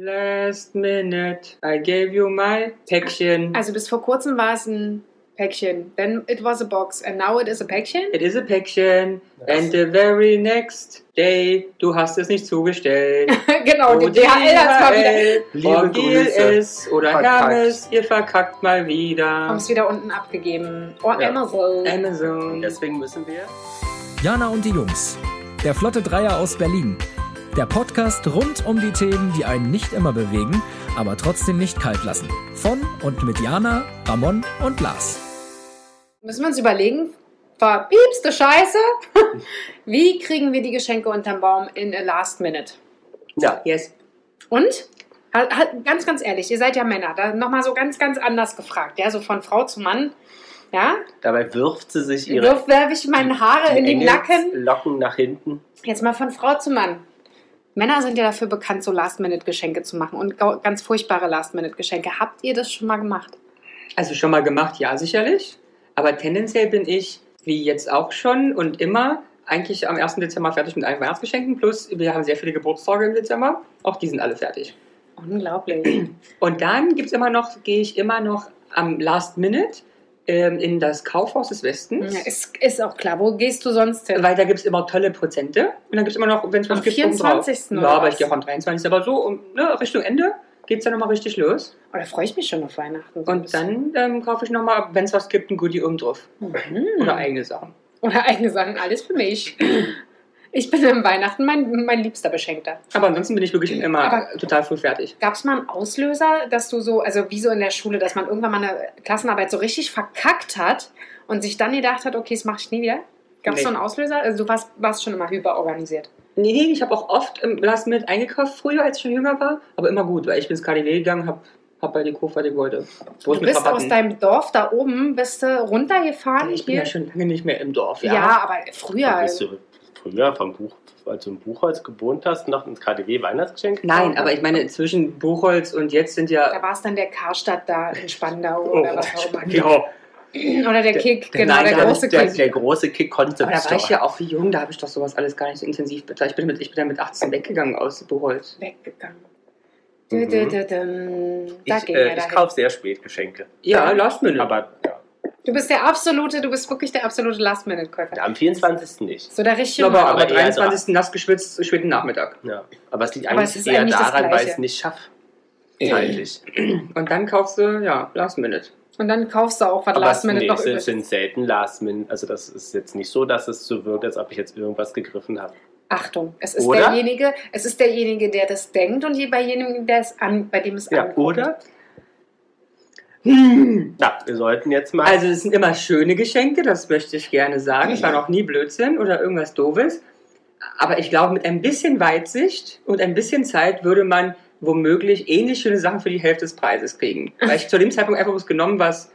Last minute, I gave you my Päckchen. Also bis vor kurzem war es ein Päckchen. Then it was a box and now it is a Päckchen. It is a Päckchen. And the very next day, du hast es nicht zugestellt. genau, Oh, die DHL hat mal wieder. Liebe Grüße. GLS oder Verkackt. Hermes, ihr verkackt mal wieder. Haben es wieder unten abgegeben. Oh, Ja. Amazon. Amazon. Deswegen müssen wir. Jana und die Jungs. Der Flotte Dreier aus Berlin. Der Podcast rund um die Themen, die einen nicht immer bewegen, aber trotzdem nicht kalt lassen. Von und mit Jana, Ramon und Lars. Müssen wir uns überlegen, verpiepste Scheiße. Wie kriegen wir die Geschenke unterm Baum in a last minute? Ja, Yes. Und? Ganz, ganz ehrlich, ihr seid ja Männer. Da nochmal so ganz, ganz anders gefragt. Ja, so von Frau zu Mann. Ja, dabei wirft sie sich ihre wirf werfe ich meine Haare in den Nacken. Locken nach hinten. Jetzt mal von Frau zu Mann. Männer sind ja dafür bekannt, so Last-Minute-Geschenke zu machen und ganz furchtbare Last-Minute-Geschenke. Habt ihr das schon mal gemacht? Also schon mal gemacht, ja, sicherlich. Aber tendenziell bin ich, wie jetzt auch schon und immer, eigentlich am 1. Dezember fertig mit allen Weihnachtsgeschenken. Plus, wir haben sehr viele Geburtstage im Dezember. Auch die sind alle fertig. Unglaublich. Und dann gibt es immer noch, gehe ich immer noch am Last Minute ähm, in das Kaufhaus des Westens. Ja, ist, ist auch klar. Wo gehst du sonst hin? Weil da gibt es immer tolle Prozente. Und dann gibt es immer noch, wenn es was Am gibt, obendrauf. 24. Ja, oder aber was? ich gehe auch am 23. Aber so um, ne, Richtung Ende geht es dann nochmal richtig los. Oh, da freue ich mich schon auf Weihnachten. Und dann ähm, kaufe ich nochmal, wenn es was gibt, ein Goodie oben drauf. Mhm. Oder eigene Sachen. Oder eigene Sachen, alles für mich. Ich bin am Weihnachten mein, mein liebster Beschenkter. Aber ansonsten bin ich wirklich immer Aber- total früh fertig. Gab es mal einen Auslöser, dass du so, also wie so in der Schule, dass man irgendwann mal eine Klassenarbeit so richtig verkackt hat und sich dann gedacht hat, okay, das mache ich nie wieder? Gab es Nee. so einen Auslöser? Also du warst, warst schon immer hyperorganisiert. Nee, nee, ich habe auch oft im Last Minute eingekauft, früher, als ich schon jünger war. Aber immer gut, weil ich bin ins KDW gegangen, habe hab bei die Kurve, die ich wollte. Du mit bist Rabatten. aus deinem Dorf da oben, bist du runtergefahren Ich bin hier? ja schon lange nicht mehr im Dorf, ja. ja. aber Da früher. bist du früher vom Buch, als du im Buchholz gewohnt hast, noch ins KDW Weihnachtsgeschenk Nein, aber ich meine, zwischen Buchholz und jetzt sind Da ja. war es dann der Karstadt da in Spandau Oh, oder was auch immer. ja. Oder der Kick, der- genau, nein, der da- große der, Kick. der große Kick Concept Aber da war ich ja auch wie jung, da habe ich doch sowas alles gar nicht so intensiv bezahlt. Ich bin mit, ich bin dann mit 18 weggegangen aus Buchholz. weggegangen. Mhm. Da Ich, äh, ich kaufe sehr spät Geschenke. Ja, Last Minute. Aber ja, Du bist der absolute, du bist wirklich der absolute Last-Minute-Käufer. am 24. nicht. So der richtige aber, Mann. aber aber eher 23. nass geschwitzt, späten Nachmittag. Ja. Aber es liegt Aber eigentlich es ist eher eigentlich daran, weil ich es nicht schaffe. Zeitlich. Und dann kaufst du, ja, Last Minute. Und dann kaufst du auch was Aber es, Last-Minute nee, noch es übrig. sind selten Last Minute. Also das ist jetzt nicht so, dass es so wirkt, als ob ich jetzt irgendwas gegriffen habe. Achtung, es ist Oder? derjenige, es ist derjenige, der das denkt und je- bei jedem, der es an, bei dem es Ja, ankommt. oder? Hm. Na, wir sollten jetzt mal. Also es sind immer schöne Geschenke, das möchte ich gerne sagen. Es war noch nie Blödsinn oder irgendwas Doofes. Aber ich glaube, mit ein bisschen Weitsicht und ein bisschen Zeit würde man womöglich ähnlich schöne Sachen für die Hälfte des Preises kriegen. Weil ich zu dem Zeitpunkt einfach was genommen, was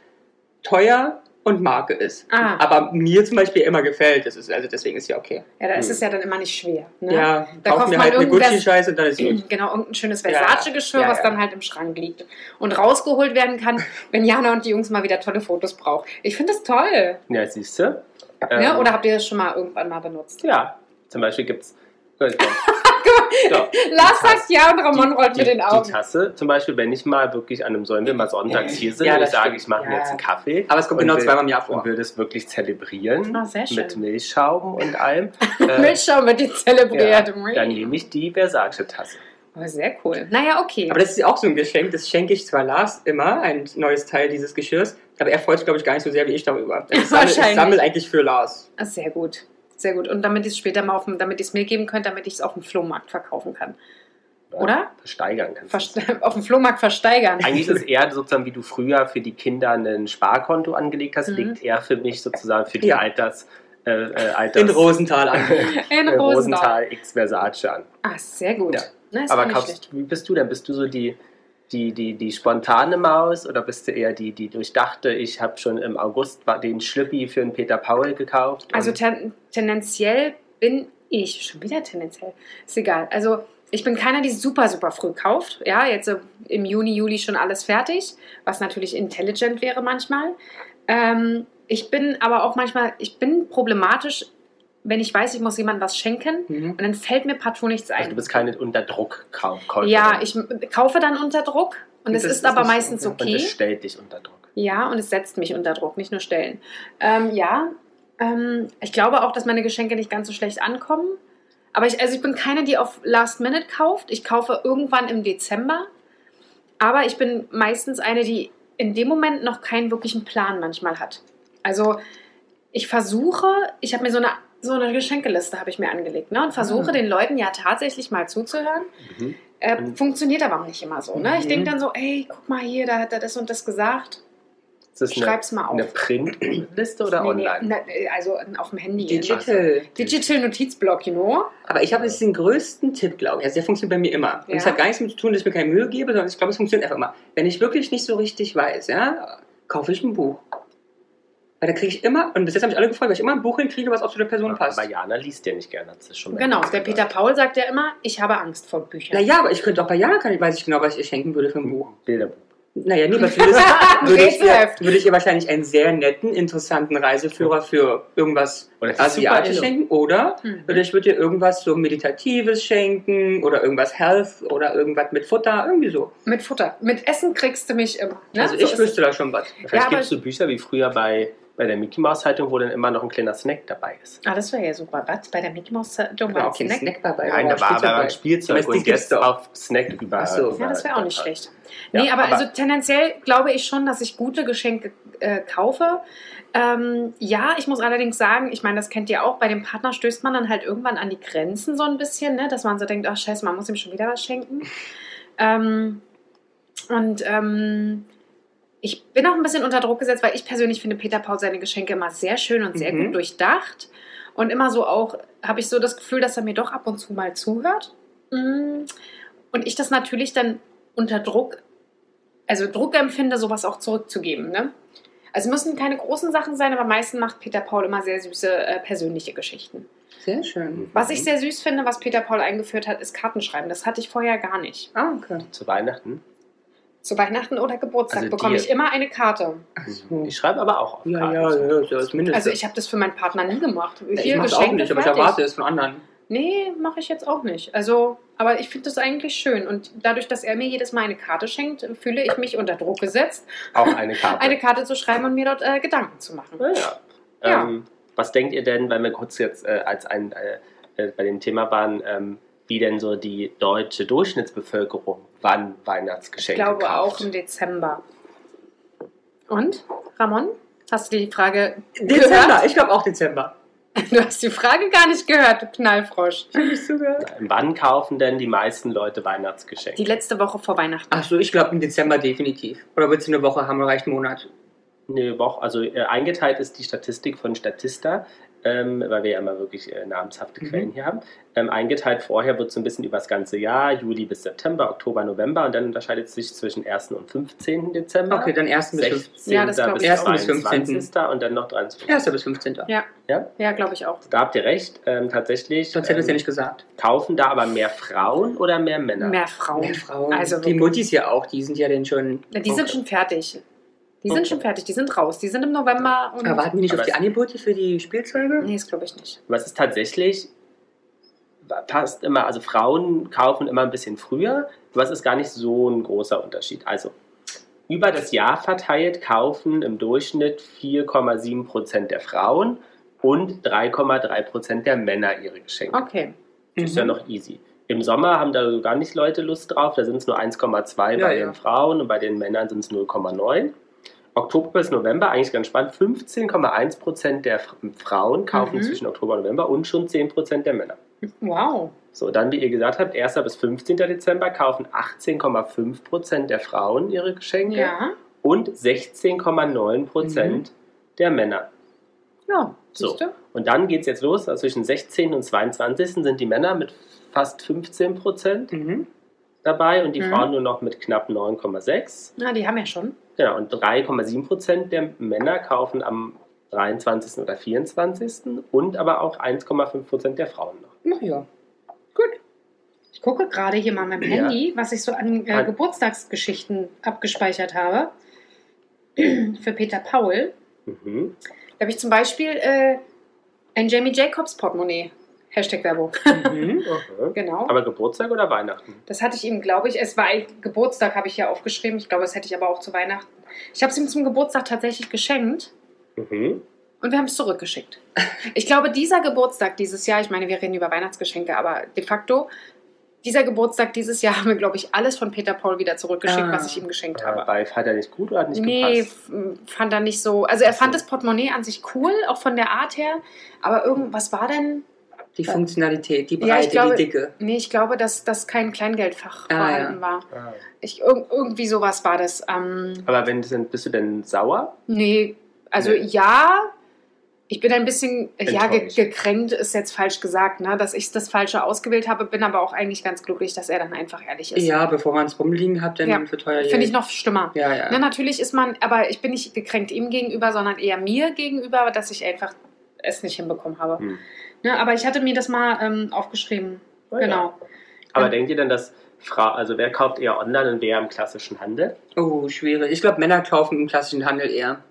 teuer und Marke ist. Ah. Aber mir zum Beispiel immer gefällt. Das ist, also deswegen ist ja okay. Ja, da ist es ja dann immer nicht schwer. Ne? Hm. Ja, Da kauf kauft mir man halt eine Gucci-Scheiße und dann ist gut. Genau, irgendein schönes Ja, Versace-Geschirr, ja, was ja. dann halt im Schrank liegt und rausgeholt werden kann, wenn Jana und die Jungs mal wieder tolle Fotos brauchen. Ich finde das toll. ja, siehst du? Ähm, ne? Oder habt ihr das schon mal irgendwann mal benutzt? Ja, zum Beispiel gibt es. Lars sagt ja und Ramon die, rollt die, mit den die Augen. Tasse, zum Beispiel, wenn ich mal wirklich an einem Sonntag mal sonntags hier sind Ja, und ich sage, ich mache mir Ja. jetzt einen Kaffee. Aber es kommt genau will- zweimal im Jahr vor. Und will das wirklich zelebrieren Ah, sehr schön. mit Milchschaum und allem. äh, Milchschaum wird die ja, zelebriert. dann nehme ich die Versace-Tasse. Oh, sehr cool. Naja, okay. Aber das ist ja auch so ein Geschenk, das schenke ich zwar Lars immer, ein neues Teil dieses Geschirrs, aber er freut sich, glaube ich, gar nicht so sehr wie ich darüber. Ich sammle, ich sammle eigentlich für Lars. Ah, Sehr gut. Sehr gut. Und damit ich es später mal auf dem, damit ich es mir geben könnte, damit ich es auf dem Flohmarkt verkaufen kann. Oder? Versteigern kannst. Verste auf dem Flohmarkt versteigern. Eigentlich ist es eher sozusagen, wie du früher für die Kinder ein Sparkonto angelegt hast, Mhm. liegt eher für mich sozusagen für die Ja. Alters, äh, äh, Alters In Rosenthal an. In äh, Rosenthal. Rosenthal X Versace an. Ah, sehr gut. Ja. Ist Aber kaufst, wie bist du denn? Bist du so die, die, die, die spontane Maus oder bist du eher die, die durchdachte, ich habe schon im August den Schlüppi für einen Peter Paul gekauft? Also ten, tendenziell bin ich, schon wieder tendenziell, ist egal. Also ich bin keiner, die super, super früh kauft. Ja, jetzt im Juni, Juli schon alles fertig, was natürlich intelligent wäre manchmal. Ähm, ich bin aber auch manchmal, ich bin problematisch wenn ich weiß, ich muss jemandem was schenken Mhm. und dann fällt mir partout nichts Also ein. du bist keine Unterdruckkäuferin. ja, ich kaufe dann unter Druck und es ist, ist aber nicht- meistens Und okay. das stellt dich unter Druck. Ja, und es setzt mich unter Druck, nicht nur stellen. Ähm, ja, ähm, ich glaube auch, dass meine Geschenke nicht ganz so schlecht ankommen. Aber ich, also ich bin keine, die auf Last Minute kauft. Ich kaufe irgendwann im Dezember. Aber ich bin meistens eine, die in dem Moment noch keinen wirklichen Plan manchmal hat. Also ich versuche, ich habe mir so eine, so eine Geschenkeliste habe ich mir angelegt ne, und versuche Ah. den Leuten ja tatsächlich mal zuzuhören. Mhm. Äh, Mhm. funktioniert aber auch nicht immer so. Ne? Ich Mhm. denke dann so, ey, guck mal hier, da hat er das und das gesagt. Ist das eine, Schreib's mal auf. eine Printliste oder Nee, nee, online? na, äh, also auf dem Handy. Digital. Digital Notizblock, you know? Aber ich habe jetzt den größten Tipp, glaube ich. Also der funktioniert bei mir immer. Und es Ja. hat gar nichts damit zu tun, dass ich mir keine Mühe gebe, sondern ich glaube, es funktioniert einfach immer. Wenn ich wirklich nicht so richtig weiß, ja, kaufe ich ein Buch. Weil da kriege ich immer, und bis jetzt habe ich alle gefreut, weil ich immer ein Buch hinkriege, was auch zu der Person passt. Aber Jana liest ja nicht gerne, hat sie schon Genau, der. Peter Paul sagt ja immer, ich habe Angst vor Büchern. Naja, aber ich könnte auch bei Jana, kann ich, weiß ich genau, was ich ihr schenken würde für ein Buch. Bilderbuch. Naja, nee, was würdest, würde, ich ihr, würde ich ihr wahrscheinlich einen sehr netten, interessanten Reiseführer für irgendwas Oder das ist super Asiatisch Erinnerung. schenken. Oder, Mhm. oder ich würde ihr irgendwas so Meditatives schenken oder irgendwas Health oder irgendwas mit Futter, irgendwie so. Mit Futter. Mit Essen kriegst du mich immer. Ne? Also So ich wüsste da schon was. Vielleicht Ja, gibt aber- es so Bücher wie früher bei, bei der Mickey Mouse Zeitung, wo dann immer noch ein kleiner Snack dabei ist. Ah, das wäre ja super. Was? Bei der Mickey Mouse Da war ein auch kein Snack? Snack dabei. Nein, aber da war aber ein Spielzeug das und jetzt auf Snack über. Ach so. Ja, das wäre auch nicht schlecht. Ja, nee, aber, aber- also tendenziell glaube ich schon, dass ich gute Geschenke äh, kaufe. Ähm, ja, ich muss allerdings sagen, ich meine, das kennt ihr auch, bei dem Partner stößt man dann halt irgendwann an die Grenzen so ein bisschen, ne? dass man so denkt, ach scheiße, man muss ihm schon wieder was schenken. Ähm, und ähm, ich bin auch ein bisschen unter Druck gesetzt, weil ich persönlich finde Peter Paul seine Geschenke immer sehr schön und sehr Mhm. gut durchdacht. Und immer so auch, habe ich so das Gefühl, dass er mir doch ab und zu mal zuhört. Mm. Und ich das natürlich dann unter Druck, also Druck empfinde, sowas auch zurückzugeben. Ne? Also müssen keine großen Sachen sein, aber meistens macht Peter Paul immer sehr süße äh, persönliche Geschichten. Sehr schön. Was ich sehr süß finde, was Peter Paul eingeführt hat, ist Kartenschreiben. Das hatte ich vorher gar nicht. Ah, okay. Zu Weihnachten. Zu Weihnachten oder Geburtstag Also bekomme ich immer eine Karte. Ach so. Ich schreibe aber auch auf Ja, Karten. ja, ja, das ist das Mindeste. Also ich habe das für meinen Partner nie gemacht. Wie ich mach's auch nicht, aber ich erwarte es von anderen. Nee, mache ich jetzt auch nicht. Also, aber ich finde das eigentlich schön. Und dadurch, dass er mir jedes Mal eine Karte schenkt, fühle ich mich unter Druck gesetzt, Auch eine Karte. eine Karte zu schreiben und mir dort äh, Gedanken zu machen. Ja, ja. Ja. Ähm, was denkt ihr denn, weil wir kurz jetzt äh, als ein, äh, äh, bei dem Thema waren, ähm, wie denn so die deutsche Durchschnittsbevölkerung wann Ich Weihnachtsgeschenke glaube auch kauft? im Dezember. Und, Ramon? Hast du die Frage Dezember, gehört? ich glaube auch Dezember. Du hast die Frage gar nicht gehört, du Knallfrosch. Nicht zugehört. Wann kaufen denn die meisten Leute Weihnachtsgeschenke? Die letzte Woche vor Weihnachten. Ach so, ich glaube im Dezember definitiv. Oder wird es eine Woche haben, reicht ein Monat. Eine Woche, also äh, eingeteilt ist die Statistik von Statista, ähm, weil wir ja immer wirklich äh, namenshafte Mhm. Quellen hier haben. Ähm, eingeteilt vorher wird so ein bisschen über das ganze Jahr, Juli bis September, Oktober, November und dann unterscheidet es sich zwischen 1. und 15. Dezember. Okay, dann 1. bis 15. 16. Ja, das glaub bis ich auch. 22. 1. bis 15. und dann noch 23. 1. bis 15. Ja, Ja? ja glaube ich auch. Da habt ihr recht, ähm, tatsächlich. Sonst hätte ich es ja ähm, nicht gesagt. Kaufen da aber mehr Frauen oder mehr Männer? Mehr Frauen. Mehr Frauen. Also die. Muttis ja auch, die sind ja dann schon. Ja, Die sind schon fertig. Die sind Okay. schon fertig, die sind raus. Die sind im November und. Aber warten die nicht Aber auf die Angebote für die Spielzeuge? nee, das glaube ich nicht. Es ist tatsächlich, passt immer, also Frauen kaufen immer ein bisschen früher, aber es ist gar nicht so ein großer Unterschied. Also über das Jahr verteilt kaufen im Durchschnitt 4,7 Prozent der Frauen und 3,3 Prozent der Männer ihre Geschenke. Okay. Das ist ja Mhm. noch easy. Im Sommer haben da gar nicht Leute Lust drauf, da sind es nur 1,2 Ja, bei ja. den Frauen und bei den Männern sind es 0,9. Oktober bis November, eigentlich ganz spannend, 15,1 Prozent der F- Frauen kaufen Mhm. zwischen Oktober und November und schon 10 Prozent der Männer. Wow. So, dann, wie ihr gesagt habt, 1. bis 15. Dezember kaufen 18,5 Prozent der Frauen ihre Geschenke Ja. und 16,9 Prozent der Männer. Ja, So. du? Und dann geht es jetzt los, also zwischen 16. und 22. sind die Männer mit fast 15 Prozent Mhm. Dabei und die Mhm. Frauen nur noch mit knapp 9,6. Na, die haben ja schon. Genau, und 3,7 Prozent der Männer kaufen am 23. oder 24. und aber auch 1,5 Prozent der Frauen noch. Na ja. Ich gucke gerade hier mal dem Ja. Handy, was ich so an äh, Halt. Geburtstagsgeschichten abgespeichert habe. Für Peter Paul. Mhm. Da habe ich zum Beispiel äh, Ein Jamie Jacobs Portemonnaie. Hashtag Werbung. Mhm. Mhm. Genau. Aber Geburtstag oder Weihnachten? Das hatte ich ihm, glaube ich, es war Geburtstag, habe ich ja aufgeschrieben. Ich glaube, das hätte ich aber auch zu Weihnachten. Ich habe es ihm zum Geburtstag tatsächlich geschenkt Mhm. und wir haben es zurückgeschickt. Ich glaube, dieser Geburtstag dieses Jahr, ich meine, wir reden über Weihnachtsgeschenke, aber de facto, dieser Geburtstag dieses Jahr haben wir, glaube ich, alles von Peter Paul wieder zurückgeschickt, Ah. was ich ihm geschenkt Aber habe. bei fand er nicht gut oder hat nicht Nee, gepasst? f- fand er nicht so. Also er fand das Portemonnaie an sich cool, auch von der Art her. Aber irgendwas war denn. Die Funktionalität, die Ja, ich Breite, glaube- die Dicke. Nee, ich glaube, dass das kein Kleingeldfach Ah, vorhanden ja. war. Ah. Ich, irg irgendwie sowas war das. Ähm, Aber wenn denn, bist du denn sauer? nee, also Nee. ja. Ich bin ein bisschen, ja, ge gekränkt ist jetzt falsch gesagt, ne, dass ich das Falsche ausgewählt habe, bin aber auch eigentlich ganz glücklich, dass er dann einfach ehrlich ist. Ja, bevor man es rumliegen hat, dann Ja. für teuer Finde ich noch schlimmer. Ja, ja. Ne, natürlich ist man, aber ich bin nicht gekränkt ihm gegenüber, sondern eher mir gegenüber, dass ich einfach es nicht hinbekommen habe. Hm. Ne, aber ich hatte mir das mal ähm, aufgeschrieben. Oh ja. genau. Aber Ja. denkt ihr denn, dass Frau, also wer kauft eher online und wer im klassischen Handel? Oh, schwierig. Ich glaube, Männer kaufen im klassischen Handel eher.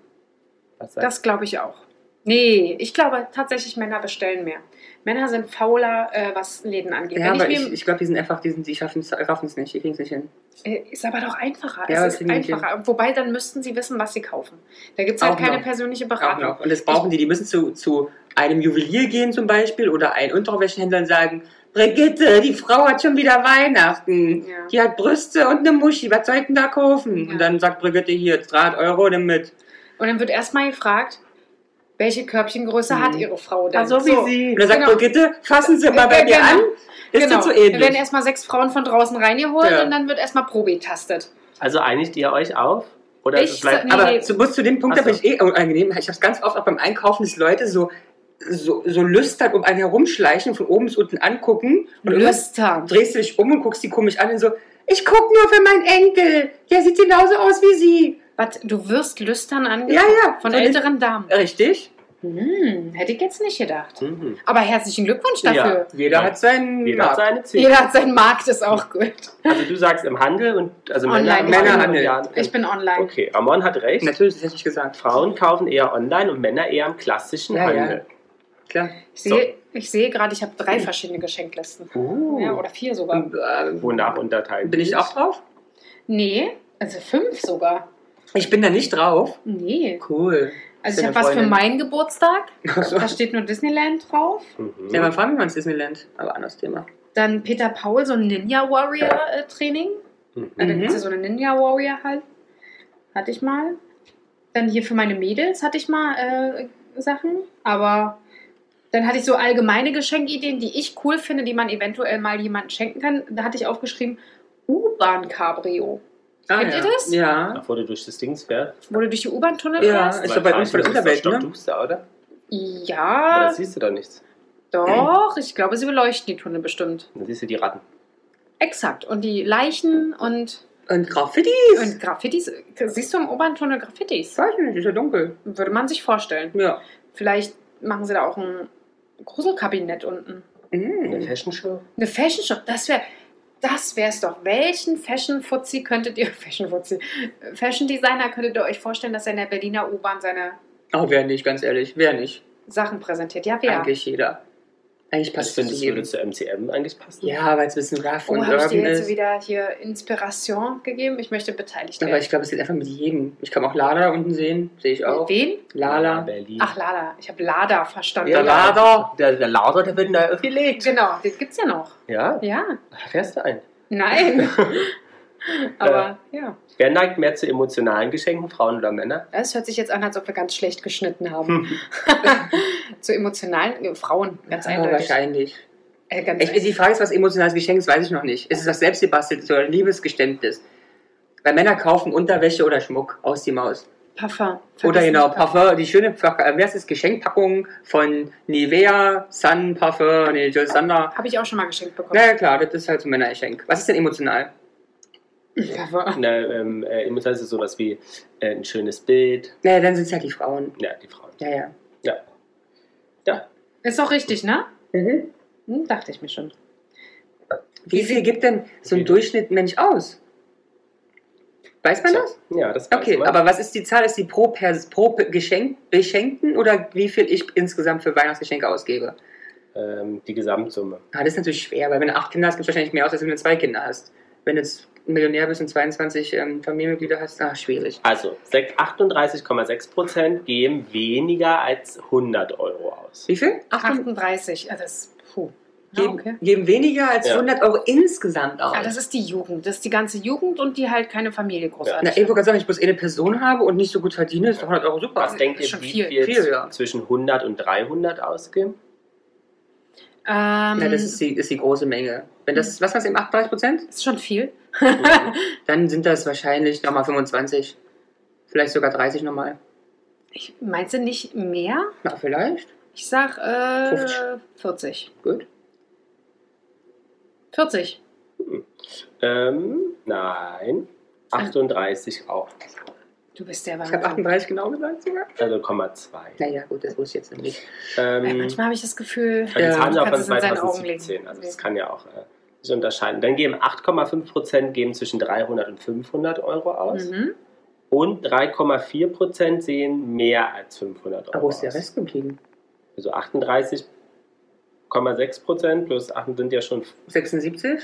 Das glaube ich auch. Nee, ich glaube tatsächlich, Männer bestellen mehr. Männer sind fauler, äh, was Läden angeht. Ja, Wenn aber ich ich, ich glaube, die sind einfach, die, sind, die schaffen es nicht, die kriegen es nicht hin. äh, ist aber doch einfacher. Ja, es ist einfacher. Wobei, dann müssten sie wissen, was sie kaufen. Da gibt es halt Auch keine noch. persönliche Auch Beratung. noch. Und das brauchen die. Die müssen zu, zu einem Juwelier gehen zum Beispiel oder einen Unterwäschehändler und sagen, Brigitte, die Frau hat schon wieder Weihnachten. Ja. Die hat Brüste und eine Muschi. Was soll ich denn da kaufen? Ja. Und dann sagt Brigitte, hier, 300 Euro, nimm mit. Und dann wird erstmal gefragt, welche Körbchengröße Mhm. hat ihre Frau denn? Also wie sie. Und dann sagt Genau. Brigitte, fassen Sie mal bei Ja, dir genau. an. Ist genau. so Dann werden ähnlich? erstmal sechs Frauen von draußen reingeholt Ja. und dann wird erstmal Probe getestet. Also einigt ihr euch auf? Oder Ich bleibt, Nee. Aber zu, bis zu dem Punkt, Ach da bin so. ich eh unangenehm. Ich habe es ganz oft auch beim Einkaufen, dass Leute so, so, so lüstern um einen herumschleichen, von oben bis unten angucken. Und Lüstern. drehst du dich um und guckst die komisch an und so, ich guck nur für meinen Enkel. Der sieht genauso aus wie sie. Was, du wirst lüstern Ja, angeguckt ja. von den- älteren Damen. Richtig. Hm, hätte ich jetzt nicht gedacht. Mhm. Aber herzlichen Glückwunsch dafür. Jeder Ja. hat seinen Jeder hat Markt. seine Ziele. Jeder hat seinen Markt, ist auch gut. Also du sagst im Handel und also Online. Männer, Männerhandel. Ja, Ich bin online. Okay, Ramon hat recht. Natürlich, das hätte ich gesagt. Frauen kaufen eher online und Männer eher im klassischen Ja, ja. Handel. Klar. Ich sehe, ich sehe gerade, ich habe drei verschiedene Geschenklisten. Uh. Ja, oder vier sogar. Und, äh, Wonach unterteilen bin ich auch drauf? Nee, also fünf sogar. Ich bin da nicht drauf. Nee. Cool. Also ich habe was für meinen Geburtstag. So. Da steht nur Disneyland drauf. Mhm. Ja, mein Freund war ins Disneyland, aber anderes Thema. Dann Peter Paul, so ein Ninja Warrior äh, Training. Mhm. Ja, da Mhm. gibt es ja so eine Ninja Warrior halt. Hatte ich mal. Dann hier für meine Mädels hatte ich mal äh, Sachen. Aber dann hatte ich so allgemeine Geschenkideen, die ich cool finde, die man eventuell mal jemandem schenken kann. Da hatte ich aufgeschrieben, U-Bahn-Cabrio. Kennt ja. ihr das? Ja. Bevor du durch das Ding fährst. Wo du durch die U-Bahn-Tunnel Ja, fährst? ist doch bei uns bei der Unterwelt, ne? Duster, oder? Aber Ja, da siehst du doch nichts. doch. Ich glaube, sie beleuchten die Tunnel bestimmt. Dann siehst du die Ratten. Exakt. Und die Leichen und, Und Graffitis. und Graffitis. Siehst du im U-Bahn-Tunnel Graffitis? Weiß ich nicht, ist ja dunkel. Würde man sich vorstellen. Ja. Vielleicht machen sie da auch ein Gruselkabinett unten. Eine Mhm. Fashion Show? Eine Fashion Show, das wäre das wär's doch. Welchen Fashion-Fuzzi könntet ihr, Fashion-Fuzzi, Fashion-Designer könntet ihr euch vorstellen, dass er in der Berliner U-Bahn seine Oh, wer nicht, ganz ehrlich. Wer nicht? Sachen präsentiert? Ja, wer? Eigentlich jeder. Eigentlich Ich passt es finde, zu es würde jedem. zu MCM eigentlich passen. Ja, weil es ein bisschen rough Oh, und habe ich dir urban jetzt ist. wieder hier Inspiration gegeben? Ich möchte beteiligt Aber werden. ich glaube, es geht einfach mit jedem. Ich kann auch Lada da unten sehen. Sehe ich auch. Wen? Lala. Berlin. Ach, Lada. Ich habe Lada verstanden. Ja, Lada. Der, der Lader, der wird neu aufgelegt. Genau, den gibt's ja noch. Ja, Ja. da fährst du ein. Nein. Aber ja. Wer neigt mehr zu emotionalen Geschenken, Frauen oder Männer? Es hört sich jetzt an, als ob wir ganz schlecht geschnitten haben. zu emotionalen äh, Frauen, ganz Ja, eindeutig. wahrscheinlich. Äh, ganz Ich, die Frage ist, was emotionales Geschenk ist, weiß ich noch nicht. Ist es was selbstgebasteltes oder ein Liebesgeständnis? Weil Männer kaufen Unterwäsche oder Schmuck aus die Maus. Parfum. Oder genau, Parfum, die schöne, äh, wer ist das, Geschenkpackung von Nivea, Sun Parfum, nee, Joe Sander. Habe ich auch schon mal geschenkt bekommen. Na ja, klar, das ist halt so ein Männergeschenk. Was ist denn emotional? Parfum. Na, ähm, äh, ist es sowas wie äh, ein schönes Bild. Naja, dann sind es halt die Frauen. Ja, die Frauen. Ja, ja. Ja. Ja. Ist doch richtig, ne? Mhm. Hm, dachte ich mir schon. Wie viel gibt denn so ein Wie- Durchschnitt Mensch aus? Weiß man das? Ja, das weiß Okay, man. aber was ist die Zahl? Ist die pro, Pers pro Geschenk Beschenkten oder wie viel ich insgesamt für Weihnachtsgeschenke ausgebe? ähm, die Gesamtsumme. Ah, das ist natürlich schwer, weil wenn du acht Kinder hast, gibt es wahrscheinlich mehr aus, als wenn du zwei Kinder hast. Wenn du jetzt Millionär bist und 22 ähm, Familienmitglieder hast, ah, schwierig. Also, sech- 38,6% geben weniger als 100 Euro aus. Wie viel? 38. Ja, das, puh. Ja, Geben, okay. geben weniger als Ja. 100 Euro insgesamt aus. Ah, das ist die Jugend. Das ist die ganze Jugend und die halt keine Familie Na, großartig. ich wollte gerade sagen, ich bloß eine Person habe und nicht so gut verdiene, ist doch 100 Euro super. Was denkt ist ihr, schon wie viel. viel, ja. zwischen 100 und 300 ausgeben? ähm, Ja, das ist die, ist die große Menge. Wenn das, was war es eben, 38 Prozent? ist schon viel. Dann sind das wahrscheinlich nochmal 25. Vielleicht sogar 30 nochmal. Ich, meinst du nicht mehr? Na, vielleicht. Ich sag äh, 50. 40. Gut. 40. ähm, nein. 38 auch. Du bist der Ich habe Wahnsinn. 38 genau gesagt sogar. Also 0,2. Naja, gut, das wusste ich jetzt nicht. Ähm, manchmal habe ich das Gefühl, die Ja. Zahlen sind auch von kannst es in seine Augen 2017. legen. Also das kann ja auch äh, sich unterscheiden. Dann geben 8,5% geben zwischen 300 und 500 Euro aus. mhm. Und 3,4% sehen mehr als 500 Euro Aber wo ist der aus. Rest geblieben? Also 38,6% plus 8 sind ja schon... 76?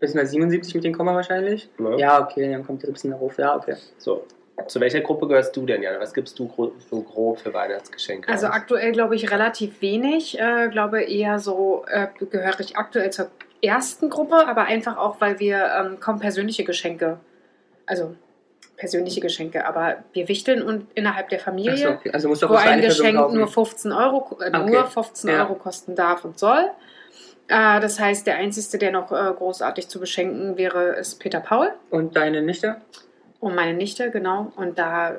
Bis mal 77 mit dem Komma wahrscheinlich? Ne? Ja, okay, dann kommt ein bisschen darauf. Ja, okay. So. Zu welcher Gruppe gehörst du denn, Jana? Was gibst du gro so grob für Weihnachtsgeschenke Also aus? aktuell glaube ich relativ wenig. Äh, glaube eher so, äh, gehöre ich aktuell zur ersten Gruppe, aber einfach auch, weil wir ähm, kaum persönliche Geschenke, also persönliche Geschenke, aber wir wichteln und innerhalb der Familie. Achso, okay. Also wo ein Geschenk nur 15 Euro, äh, Okay. nur 15 Ja. Euro kosten darf und soll. Äh, das heißt, der Einzige, der noch äh, großartig zu beschenken wäre, ist Peter Paul Und deine Nichte? und meine Nichte, genau. Und da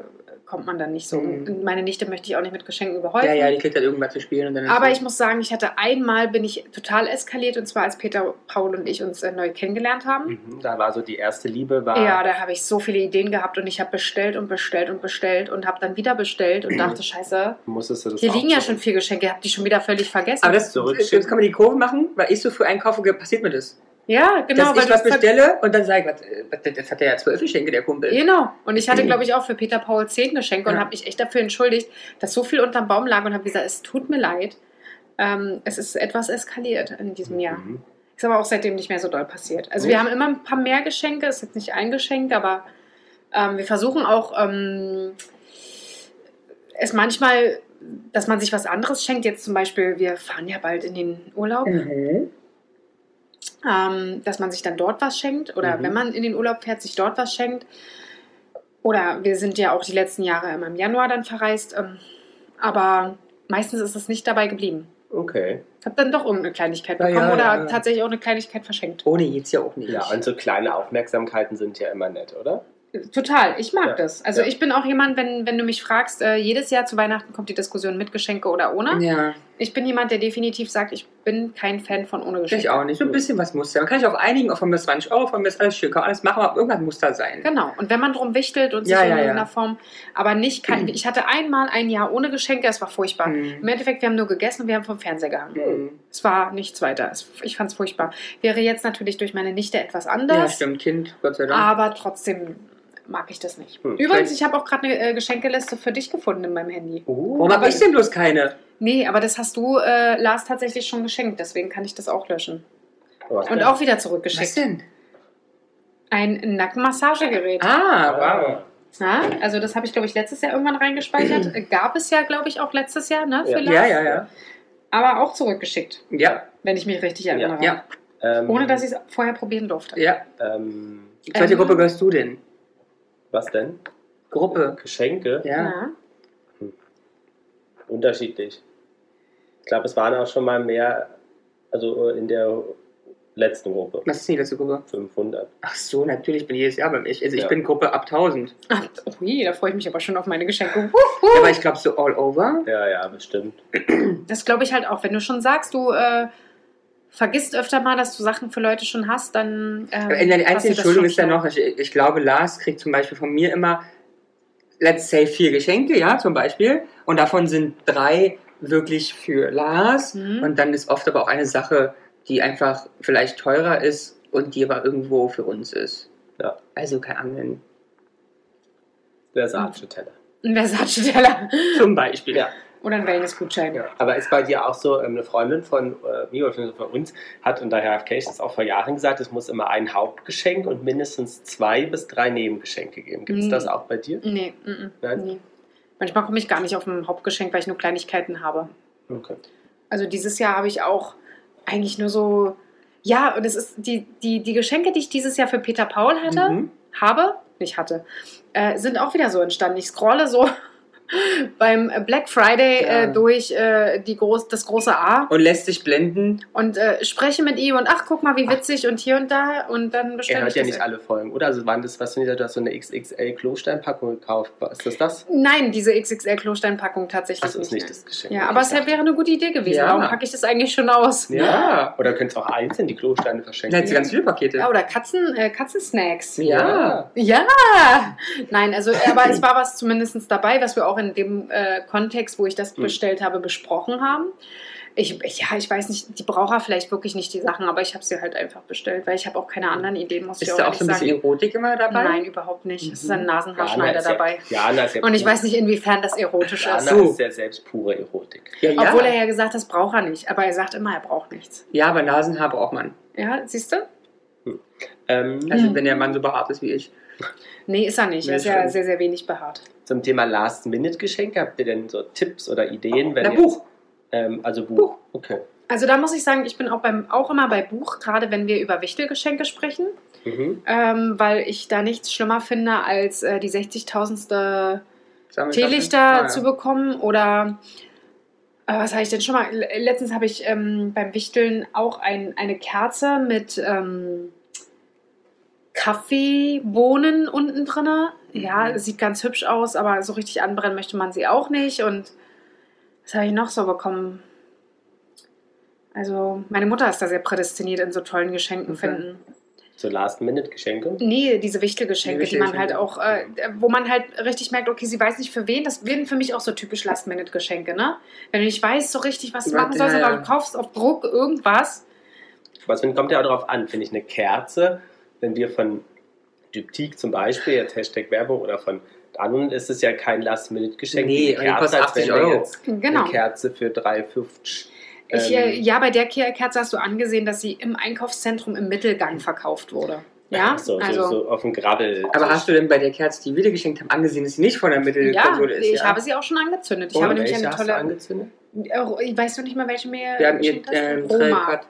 kommt man dann nicht so. Mhm. Meine Nichte möchte ich auch nicht mit Geschenken überhäufen. Ja, ja, die kriegt halt irgendwas zu spielen. Aber ich muss sagen, ich hatte einmal, bin ich total eskaliert und zwar als Peter, Paul und ich uns äh, neu kennengelernt haben. Mhm, da war so die erste Liebe, war... Ja, da habe ich so viele Ideen gehabt und ich habe bestellt und bestellt und bestellt und habe dann wieder bestellt und dachte, scheiße, musstest du das hier liegen ja schon vier Geschenke, habe die schon wieder völlig vergessen. Aber das, jetzt kann man die Kurve machen, weil ich so für einkaufe, passiert mir das. Ja, genau. Dass ich was bestelle und dann sage ich, was, äh, was, das hat er ja zwölf Geschenke, der Kumpel. Genau. Und ich hatte, glaube ich, auch für Peter Paul zehn Geschenke und Ja. habe mich echt dafür entschuldigt, dass so viel unterm Baum lag und habe gesagt, es tut mir leid. Ähm, es ist etwas eskaliert in diesem Jahr. Mhm. Ist aber auch seitdem nicht mehr so doll passiert. Also Mhm. wir haben immer ein paar mehr Geschenke, ist jetzt nicht ein Geschenk, aber ähm, wir versuchen auch ähm, es manchmal, dass man sich was anderes schenkt. Jetzt zum Beispiel, wir fahren ja bald in den Urlaub, Mhm. Ähm, dass man sich dann dort was schenkt oder Mhm. wenn man in den Urlaub fährt, sich dort was schenkt. Oder wir sind ja auch die letzten Jahre immer im Januar dann verreist, ähm, aber meistens ist es nicht dabei geblieben. Okay. Ich habe dann doch irgendeine Kleinigkeit Ja, bekommen ja, oder ja, ja. tatsächlich auch eine Kleinigkeit verschenkt. Ohne geht's ja auch nicht. Ja, und so kleine Aufmerksamkeiten sind ja immer nett, oder? Total, ich mag Ja. das. Also Ja. ich bin auch jemand, wenn, wenn du mich fragst, äh, jedes Jahr zu Weihnachten kommt die Diskussion mit Geschenke oder ohne. ja, Ich bin jemand, der definitiv sagt, ich bin kein Fan von ohne Geschenke. ich auch nicht. So ein bisschen was muss ja. Man kann sich auf einigen, auch von mir ist 20 Euro, von mir ist alles schön, kann alles machen, aber irgendwas muss da sein. Genau. Und wenn man drum wichtelt und sich Ja, in ja, ja. irgendeiner Form, aber nicht kein, ich hatte einmal ein Jahr ohne Geschenke, es war furchtbar. Mhm. Im Endeffekt, wir haben nur gegessen und wir haben vom Fernseher gehangen. Mhm. Es war nichts weiter. Es, ich fand es furchtbar. Wäre jetzt natürlich durch meine Nichte etwas Ja, anders, stimmt, Kind, Gott sei Dank. aber trotzdem mag ich das nicht. Hm, Übrigens, ich habe auch gerade eine äh, Geschenkeliste für dich gefunden in meinem Handy. Warum habe ich denn bloß keine? Nee, aber das hast du, äh, Lars, tatsächlich schon geschenkt. Deswegen kann ich das auch löschen. Was Und denn? auch wieder Was zurückgeschickt. denn? Ein Nackenmassagegerät. Ah, wow. Ja, also das habe ich, glaube ich, letztes Jahr irgendwann reingespeichert. Gab es ja, glaube ich, auch letztes Jahr, ne? Für Ja. Lars. Ja, ja, ja. Aber auch zurückgeschickt, Ja, wenn ich mich richtig erinnere. ja, Ähm, Ohne dass ich es vorher probieren durfte. ja. Ähm, Zu welcher Ähm. Gruppe gehörst du denn? Was denn? Gruppe. Geschenke? Ja. Ja. Unterschiedlich. Ich glaube, es waren auch schon mal mehr, also in der letzten Gruppe. Was ist denn die letzte Gruppe? 500. Ach so, natürlich, bin jedes Jahr beim ich. Also ich Ja. bin Gruppe ab 1000. Ach, ui, da freue ich mich aber schon auf meine Geschenke. Ja, aber ich glaube so all over. Ja, ja, bestimmt. Das glaube ich halt auch. Wenn du schon sagst, du äh, vergisst öfter mal, dass du Sachen für Leute schon hast, dann. Ähm, In der einzige passiert das Entschuldigung ist ja noch, ich, ich glaube, Lars kriegt zum Beispiel von mir immer, let's say, vier Geschenke, ja, zum Beispiel. Und davon sind drei wirklich für Lars. Mhm. Und dann ist oft aber auch eine Sache, die einfach vielleicht teurer ist und die aber irgendwo für uns ist. Ja. Also keine Ahnung, Versace-Teller. Ein Versace-Teller Zum Beispiel. Ja. Oder ein Wellness-Gutschein. Ja, aber ist bei dir auch so, ähm, eine Freundin von äh, mir oder von uns hat, und daher habe ich das auch vor Jahren gesagt, es muss immer ein Hauptgeschenk und mindestens zwei bis drei Nebengeschenke geben. Gibt es Mhm. das auch bei dir? Nee, mm, Nein? nee. Manchmal komme ich gar nicht auf ein Hauptgeschenk, weil ich nur Kleinigkeiten habe. Okay. Also dieses Jahr habe ich auch eigentlich nur so. Ja, und es ist die, die, die Geschenke, die ich dieses Jahr für Peter Paul hatte, Mhm. habe, nicht hatte, äh, sind auch wieder so entstanden. Ich scrolle so beim Black Friday Ja. äh, durch äh, die groß, das große A Und lässt sich blenden. und äh, spreche mit ihm und ach, guck mal, wie witzig und hier und da und dann Er bestelle hört ich ja nicht alle Folgen, oder? Also waren das, was du gesagt hast, du hast so eine XXL-Klosteinpackung gekauft. Ist das das? Nein, diese XXL-Klosteinpackung tatsächlich Das ist nicht mehr. das Geschenk. Ja, aber es wäre eine gute Idee gewesen. Ja. Warum packe ich das eigentlich schon aus? Ja. Ja. Oder könntest auch einzeln die Klosteine verschenken. Da hat sie ganz viele Pakete. Ja, oder Katzen, äh, Katzensnacks. Ja. Ja, nein, also aber es war was zumindest dabei, was wir auch in dem äh, Kontext, wo ich das Hm. bestellt habe, besprochen haben. Ich, ich, ja, ich weiß nicht, die braucht vielleicht wirklich nicht die Sachen, aber ich habe sie halt einfach bestellt, weil ich habe auch keine anderen Ideen, muss ich Ist auch da auch so ein bisschen sagen. Erotik immer dabei? Nein, überhaupt nicht. Es ist ein Mhm. Nasenhaarschneider ja, dabei. Jana ist ja Und ich weiß nicht, inwiefern das erotisch Jana ist. So. ist ja selbst pure Erotik. Ja, ja. Obwohl er ja gesagt hat, das braucht er nicht. Aber er sagt immer, er braucht nichts. ja, aber Nasenhaar braucht man. Ja, siehst du? Ähm, Also Mhm. wenn der Mann so behaart ist wie ich. Nee, ist er nicht. Er ist ja sehr, sehr wenig behaart. Zum Thema Last-Minute-Geschenke, habt ihr denn so Tipps oder Ideen? Wenn Na, ihr- Buch. Ähm, also Buch. Buch. Okay. Also da muss ich sagen, ich bin auch, beim, auch immer bei Buch, gerade wenn wir über Wichtelgeschenke sprechen, Mhm. ähm, weil ich da nichts schlimmer finde, als äh, die 60.000. Sammeltaschen. Teelichter Ah, ja. zu bekommen oder äh, was habe ich denn schon mal? Letztens habe ich ähm, beim Wichteln auch ein, eine Kerze mit ähm, Kaffeebohnen unten drin. Ja, Mhm. sieht ganz hübsch aus, aber so richtig anbrennen möchte man sie auch nicht. Und was habe ich noch so bekommen? Also, meine Mutter ist da sehr prädestiniert in so tollen Geschenken Okay. finden. So Last-Minute-Geschenke. Nee, diese Wichtelgeschenke, Die die man halt auch, äh, wo man halt richtig merkt, okay, sie weiß nicht für wen. Das werden für mich auch so typisch Last-Minute-Geschenke, ne? Wenn du nicht weißt so richtig, was du Ja, machen sollst, ja, aber ja. du kaufst auf Druck irgendwas. Was kommt ja auch darauf an. Finde ich eine Kerze, wenn wir von Diptyque zum Beispiel, jetzt Hashtag Werbung oder von anderen, ist es ja kein Last-Minute-Geschenk. Nee, die kostet als 80 wenn wir Euro. Genau. Eine Kerze für 3,50. Ich, ähm, äh, ja, bei der Ke- Kerze hast du angesehen, dass sie im Einkaufszentrum im Mittelgang verkauft wurde. Ja, so, also. so, so auf dem Grabbel. Aber hast du denn bei der Kerze, die wir dir geschenkt haben, angesehen, dass sie nicht von der ja, Mittelkonsole ist? ich habe sie auch schon angezündet. Ich Und habe nämlich eine hast du tolle. angezündet? Äh, Ich weiß noch nicht mal, welche mir Wir haben ihr ähm, Roma. Trailcut.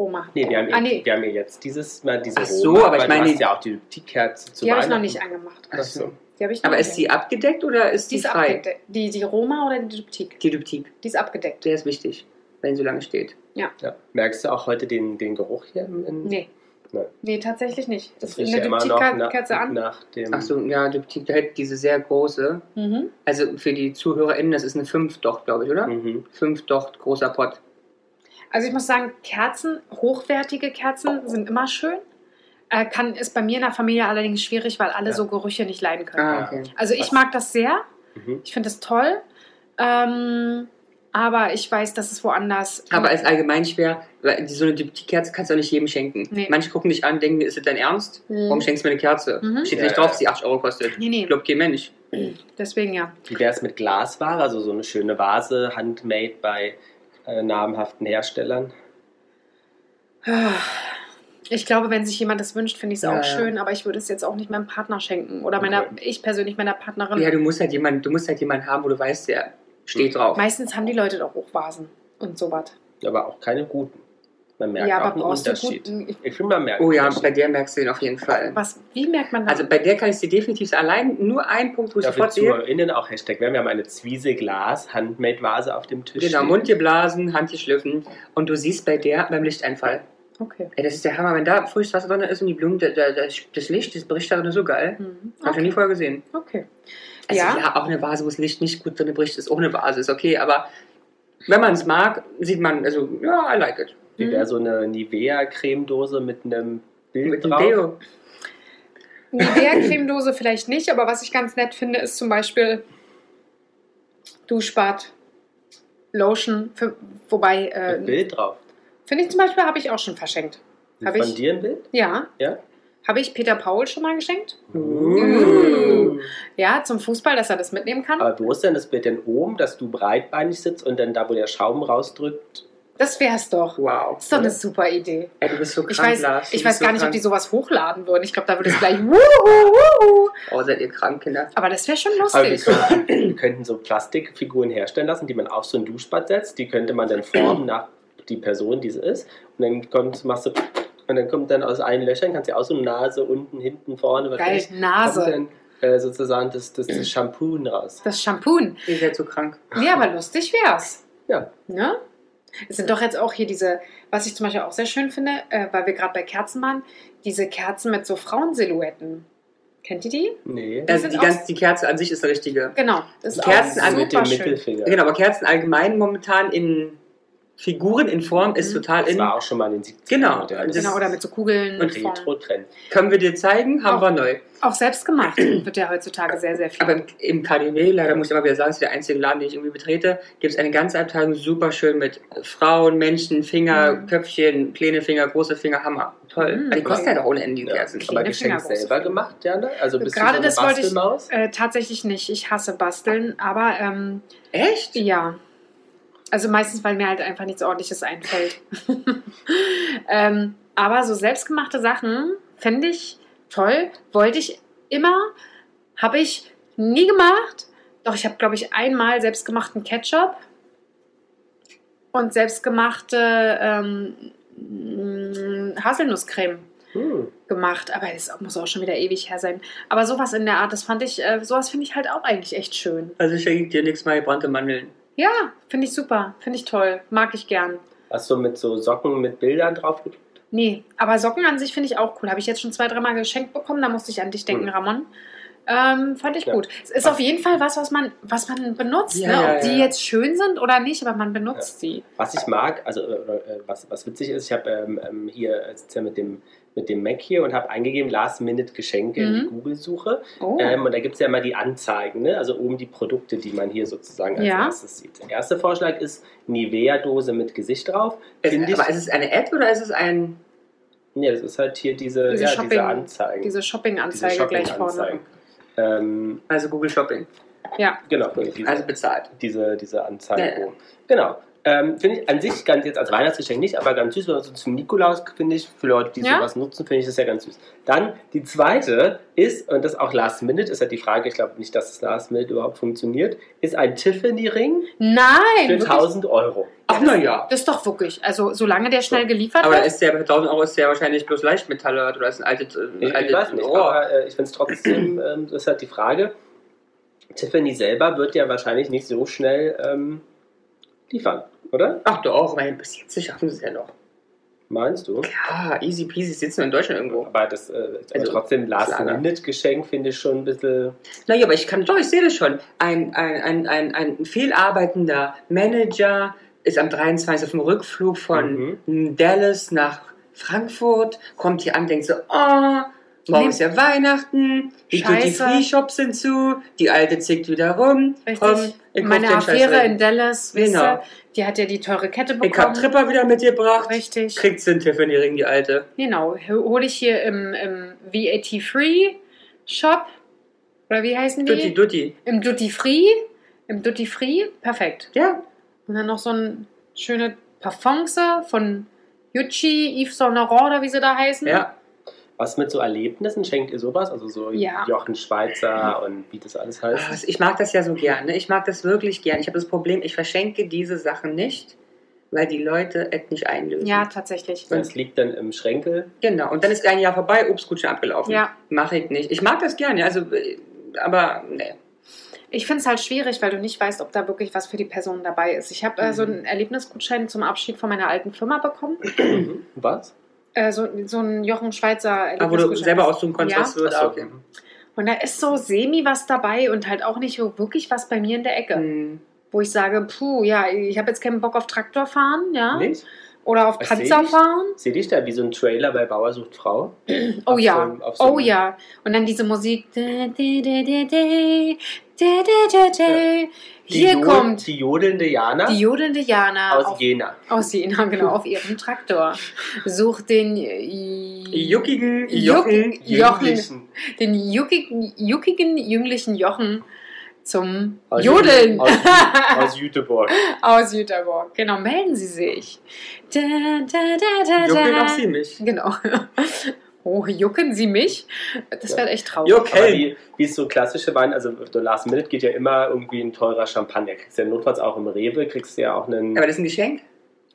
Roma. Nee, wir haben, Ah, ihr, nee. wir haben ihr jetzt dieses Mal diese Ach so, Roma, aber ich meine du die- hast ja auch die Diptyque-Kerze zu Die habe ich noch nicht angemacht. Ach so. Die habe ich noch Aber nicht ist die abgedeckt oder ist Die die, ist frei? abgedeckt. Die, die Roma oder die Diptyque? Die Diptyque. Die ist abgedeckt. Der ist wichtig, wenn so lange steht. Ja. Merkst du auch heute den, den Geruch hier? im- im- Nee. Nein. Nee, tatsächlich nicht. Das Das riecht ist ja eine immer noch nach, an. nach dem... Ach so, ja, da hätte diese sehr große. Mhm. Also für die ZuhörerInnen, das ist eine 5-Docht, glaube ich, oder? Mhm. 5-Docht, großer Pott. Also ich muss sagen, Kerzen, hochwertige Kerzen sind immer schön. Äh, kann, ist bei mir in der Familie allerdings schwierig, weil alle Ja. so Gerüche nicht leiden können. Ah, okay. Also ich mag das sehr. Mhm. Ich finde das toll. Ähm, aber ich weiß, dass es woanders. Aber es ist allgemein schwer, weil so eine Diptyque-Kerze kannst du auch nicht jedem schenken. Nee. Manche gucken dich an, denken, ist das dein Ernst? Mhm. Warum schenkst du mir eine Kerze? Mhm. Steht Ja, nicht drauf, dass die 8 Euro kostet. Nee, nee. Glaubt kein Mensch. Deswegen ja. Wie wäre es mit Glasware? Also so eine schöne Vase, handmade bei äh, namhaften Herstellern. Ich glaube, wenn sich jemand das wünscht, finde ich es Ja, auch ja. schön, aber ich würde es jetzt auch nicht meinem Partner schenken. Oder meiner, Okay. ich persönlich meiner Partnerin. Ja, du musst halt jemanden, du musst halt jemanden haben, wo du weißt, der steht drauf. Meistens haben die Leute doch Hochvasen und sowas. Aber auch keine guten. Man merkt Ja, auch aber einen Unterschied. guten. Ich, Ich finde, man merkt Oh ja, bei der merkst du den auf jeden Fall. was, wie merkt man das? Also bei der kann ich dir definitiv allein nur ein Punkt, wo ich Dafür sofort sehe. ZuhörerInnen auch Hashtag. Wir haben eine Zwiese-Glas Handmade-Vase auf dem Tisch. Genau. Mund geblasen, Hand geschliffen und du siehst bei der beim Lichteinfall. okay. Ey, das ist der Hammer, wenn da frisches Wasser drin ist und die Blumen, da- da- da- das Licht, das bricht darin so geil. Mhm. Hab ich noch nie okay. vorher gesehen. okay. Also Ja. ja. auch eine Vase, wo das Licht nicht gut drin bricht, ist auch eine Vase, ist okay, aber wenn man es mag, sieht man, also, ja, I like it. Wie Mhm. wäre so eine Nivea-Cremedose mit einem Bild Mit drauf? Deo. Nivea-Cremedose vielleicht nicht, aber was ich ganz nett finde, ist zum Beispiel Duschbad, Lotion, für, wobei, Mit äh, Bild drauf. finde ich zum Beispiel, habe ich auch schon verschenkt. Hab Von ich? dir ein Bild? Ja. Ja. Habe ich Peter Paul schon mal geschenkt? Uh. Mhm. ja, zum Fußball, dass er das mitnehmen kann. Aber wo ist denn das Bild denn oben, dass du breitbeinig sitzt und dann da, wo der Schaum rausdrückt? Das wär's doch. Wow. Das ist doch eine super Idee. Ey, du bist so krank, Ich weiß, Lars. Du ich weiß so gar nicht, ob krank. die sowas hochladen würden. Ich glaube, da würde es gleich wuhu, wuhu. Oh, seid ihr krank, Kinder? Aber das wäre schon Aber wir, lustig. könnten, wir könnten so Plastikfiguren herstellen lassen, die man auf so ein Duschbad setzt. Die könnte man dann formen nach die Person, die sie ist. Und dann kommt, machst du, und dann kommt dann aus allen Löchern, kannst du auch so Nase, unten, hinten, vorne, was Geil, ich, Nase. kommt dann äh, sozusagen das, das, das Shampoo raus. Das Shampoo. Ihr seid so krank. Nee, aber lustig wär's. Ja. Ne? Es sind doch jetzt auch hier diese, was ich zum Beispiel auch sehr schön finde, äh, weil wir gerade bei Kerzen waren, diese Kerzen mit so Frauensilhouetten. Kennt ihr die? Nee. Also sind die, ganz, die Kerze an sich ist eine richtige. Genau. Das ist Kerzen auch an- mit dem super schön. Mittelfinger. Genau, aber Kerzen allgemein momentan in Figuren, in Form ist Mhm. total Das in. war auch schon mal in den 70ern. Genau. Das- Genau, oder mit so Kugeln. Und. Retro-Trend. Können wir dir zeigen? Haben Auch. wir neu. Auch selbst gemacht wird ja heutzutage sehr, sehr viel. Aber im, im KDW, leider muss ich immer wieder sagen, ist der einzige Laden, den ich irgendwie betrete, gibt es eine ganze Abteilung super schön mit Frauen, Menschen, Finger, Mhm. Köpfchen, kleine Finger, große Finger, Hammer. Toll. Mhm. die kosten ja doch ohne Ende die Ja. Kerzen. Aber Geschenk selber Finger. gemacht, Jana? Also bist Gerade du das so eine wollte ich- äh, tatsächlich nicht. Ich hasse Basteln, aber ähm, Echt? ja. Also meistens, weil mir halt einfach nichts Ordentliches einfällt. ähm, aber so selbstgemachte Sachen finde ich toll. Wollte ich immer, habe ich nie gemacht. Doch ich habe, glaube ich, einmal selbstgemachten Ketchup und selbstgemachte ähm, mh, Haselnusscreme Hm. gemacht, aber das muss auch schon wieder ewig her sein. Aber sowas in der Art, das fand ich, äh, sowas finde ich halt auch eigentlich echt schön. Also schenke ich dir nichts mal gebrannte Mandeln. Ja, finde ich super, finde ich toll, mag ich gern. Hast du mit so Socken mit Bildern drauf gedruckt? Nee, aber Socken an sich finde ich auch cool. Habe ich jetzt schon zwei, dreimal geschenkt bekommen, da musste ich an dich denken, Cool. Ramon. Ähm, fand ich Ja. gut. Es ist auf jeden Fall was, was man, was man benutzt. Ja, ne? ja, Ob die ja. jetzt schön sind oder nicht, aber man benutzt sie. Was ich mag, also äh, äh, was, was witzig ist, ich habe ähm, ähm, hier äh, sitze ja mit dem, mit dem Mac hier und habe eingegeben Last-Minute-Geschenke in die Mhm. Google-Suche. Oh. Ähm, und da gibt es ja immer die Anzeigen, ne? also oben die Produkte, die man hier sozusagen als Ja. erstes sieht. Der erste Vorschlag ist Nivea-Dose mit Gesicht drauf. Ich, aber ist es eine Ad oder ist es ein. nee, das ist halt hier diese, Diese ja, Shopping- diese Anzeigen. Diese Shopping-Anzeige gleich vorne. Ähm, Also Google Shopping. Ja, genau, diese, Also bezahlt. diese, diese Anzeige. Ja, ja. oben. Genau. Ähm, finde ich an sich ganz jetzt als Weihnachtsgeschenk nicht, aber ganz süß, weil so zum Nikolaus finde ich, für Leute, die Ja? sowas nutzen, finde ich das ja ganz süß. Dann die zweite ist, und das auch Last Minute, ist ja die Frage, ich glaube nicht, dass das Last Minute überhaupt funktioniert, ist ein Tiffany-Ring nein! für wirklich? 1000 Euro. Ach, na ja. Das ist doch wirklich. Also, solange der schnell geliefert Aber wird. ist der bei 1000 Euro ist der wahrscheinlich bloß Leichtmetalle oder ist ein altes. Ein Ich, ich weiß nicht, oh. aber äh, ich finde es trotzdem, ähm, das ist halt die Frage. Tiffany selber wird ja wahrscheinlich nicht so schnell ähm, liefern, oder? Ach doch, mein, bis jetzt schaffen sie es ja noch. Meinst du? Ja, easy peasy sitzen in Deutschland irgendwo. Aber das äh, aber Also, trotzdem. Last-Minute-Geschenk finde ich schon ein bisschen. Naja, aber ich kann doch, ich sehe das schon. Ein, ein, ein, ein, ein viel arbeitender Manager ist am 23. auf dem Rückflug von Dallas nach Frankfurt, kommt hier an, denkt so, oh, morgen ist ja Weihnachten, die Scheiße. Duty-Free-Shops sind zu, die Alte zickt wieder rum. Richtig. Komm, ich Meine den Affäre in Dallas, Genau. du, die hat ja die teure Kette Ich hab bekommen. Tripper wieder mitgebracht. Richtig. Kriegt sie einen Tiffany-Ring, die Alte. Genau. Hole ich hier im, im VAT-Free Shop. Oder wie heißen die? Duty, Duty. Im Duty Free. Im Duty Free. Perfekt. Ja, Und dann noch so ein schöne Parfums von Gucci, Yves Saint Laurent oder wie sie da heißen. ja. Was mit so Erlebnissen schenkt ihr sowas? Also so Ja. Jochen Schweizer und wie das alles heißt? Also Ich mag das ja so gerne. Ich mag das wirklich gerne. Ich habe das Problem, ich verschenke diese Sachen nicht, weil die Leute es nicht einlösen. Ja, tatsächlich. Das liegt dann im Schränkel. Genau. Und dann ist ein Jahr vorbei, schon abgelaufen. Ja. Mache ich nicht. Ich mag das gerne, also, äh, aber nee. Ich finde es halt schwierig, weil du nicht weißt, ob da wirklich was für die Person dabei ist. Ich habe äh, so einen Erlebnisgutschein zum Abschied von meiner alten Firma bekommen. Mhm. Was? Äh, so, so ein Jochen Schweizer Aber wo du selber aussuchen konntest, Ja. was. Ah, okay. Und da ist so semi was dabei und halt auch nicht so wirklich was bei mir in der Ecke. Hm. Wo ich sage, puh, ja, ich habe jetzt keinen Bock auf Traktor fahren, ja. Nicht? Oder auf Was Panzer seh ich? fahren. Seht ihr da wie so ein Trailer bei Bauer sucht Frau? Oh Auf ja, so so oh ja. Und dann diese Musik. Da. Die Hier Jod- kommt Die jodelnde Jana die jodelnde Jana aus auf, Jena. aus Jena, genau, auf ihrem Traktor. Sucht den Juckigen Juck- Jochen. Den juckigen, juckigen jünglichen Jochen zum Aus- Jodeln Aus, aus Jüteborg. aus Jüterborg. Genau, melden Sie sich. Da, da, da, da, Juckeln da. auch sie mich. Genau. Oh, jucken Sie mich? Das wäre echt traurig. Aber Juckeln. wie, wie es so klassische Wein, also der Last Minute geht ja immer irgendwie ein teurer Champagner. Kriegst du ja notfalls auch im Rewe, kriegst du ja auch einen. Aber das ist ein Geschenk?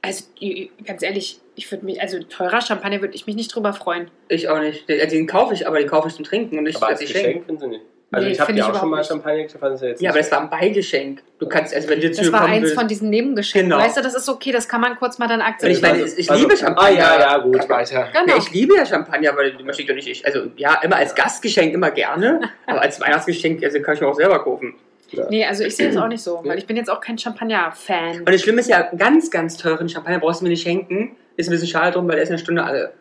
Also, die- ganz ehrlich, ich würde mich, also teurer Champagner würde ich mich nicht drüber freuen. Ich auch nicht. Den, den kaufe ich, aber den kaufe ich zum Trinken und nicht aber als als Geschenk. Geschenk finden sie nicht. Also Nee, ich habe dir auch schon mal nicht. Champagner gekauft, fand ich jetzt Ja, aber das war ein Beigeschenk. Du kannst, also wenn dir Das war eins willst- von diesen Nebengeschenken. Genau. Weißt du, das ist okay, das kann man kurz mal dann akzeptieren. ich meine, Also- ich also- liebe Champagner. Ah ja, ja, gut, weiter. Ja, genau. ich liebe ja Champagner, aber die möchte ich doch nicht. Ich, also ja, immer als Gastgeschenk immer gerne, aber als Weihnachtsgeschenk also kann ich mir auch selber kaufen. Nee, also ich sehe das auch nicht so, weil ich bin jetzt auch kein Champagner-Fan. Und das Schlimme ist ja, ganz, ganz teuren Champagner brauchst du mir nicht schenken. Ist ein bisschen schade drum, weil der ist eine Stunde alle.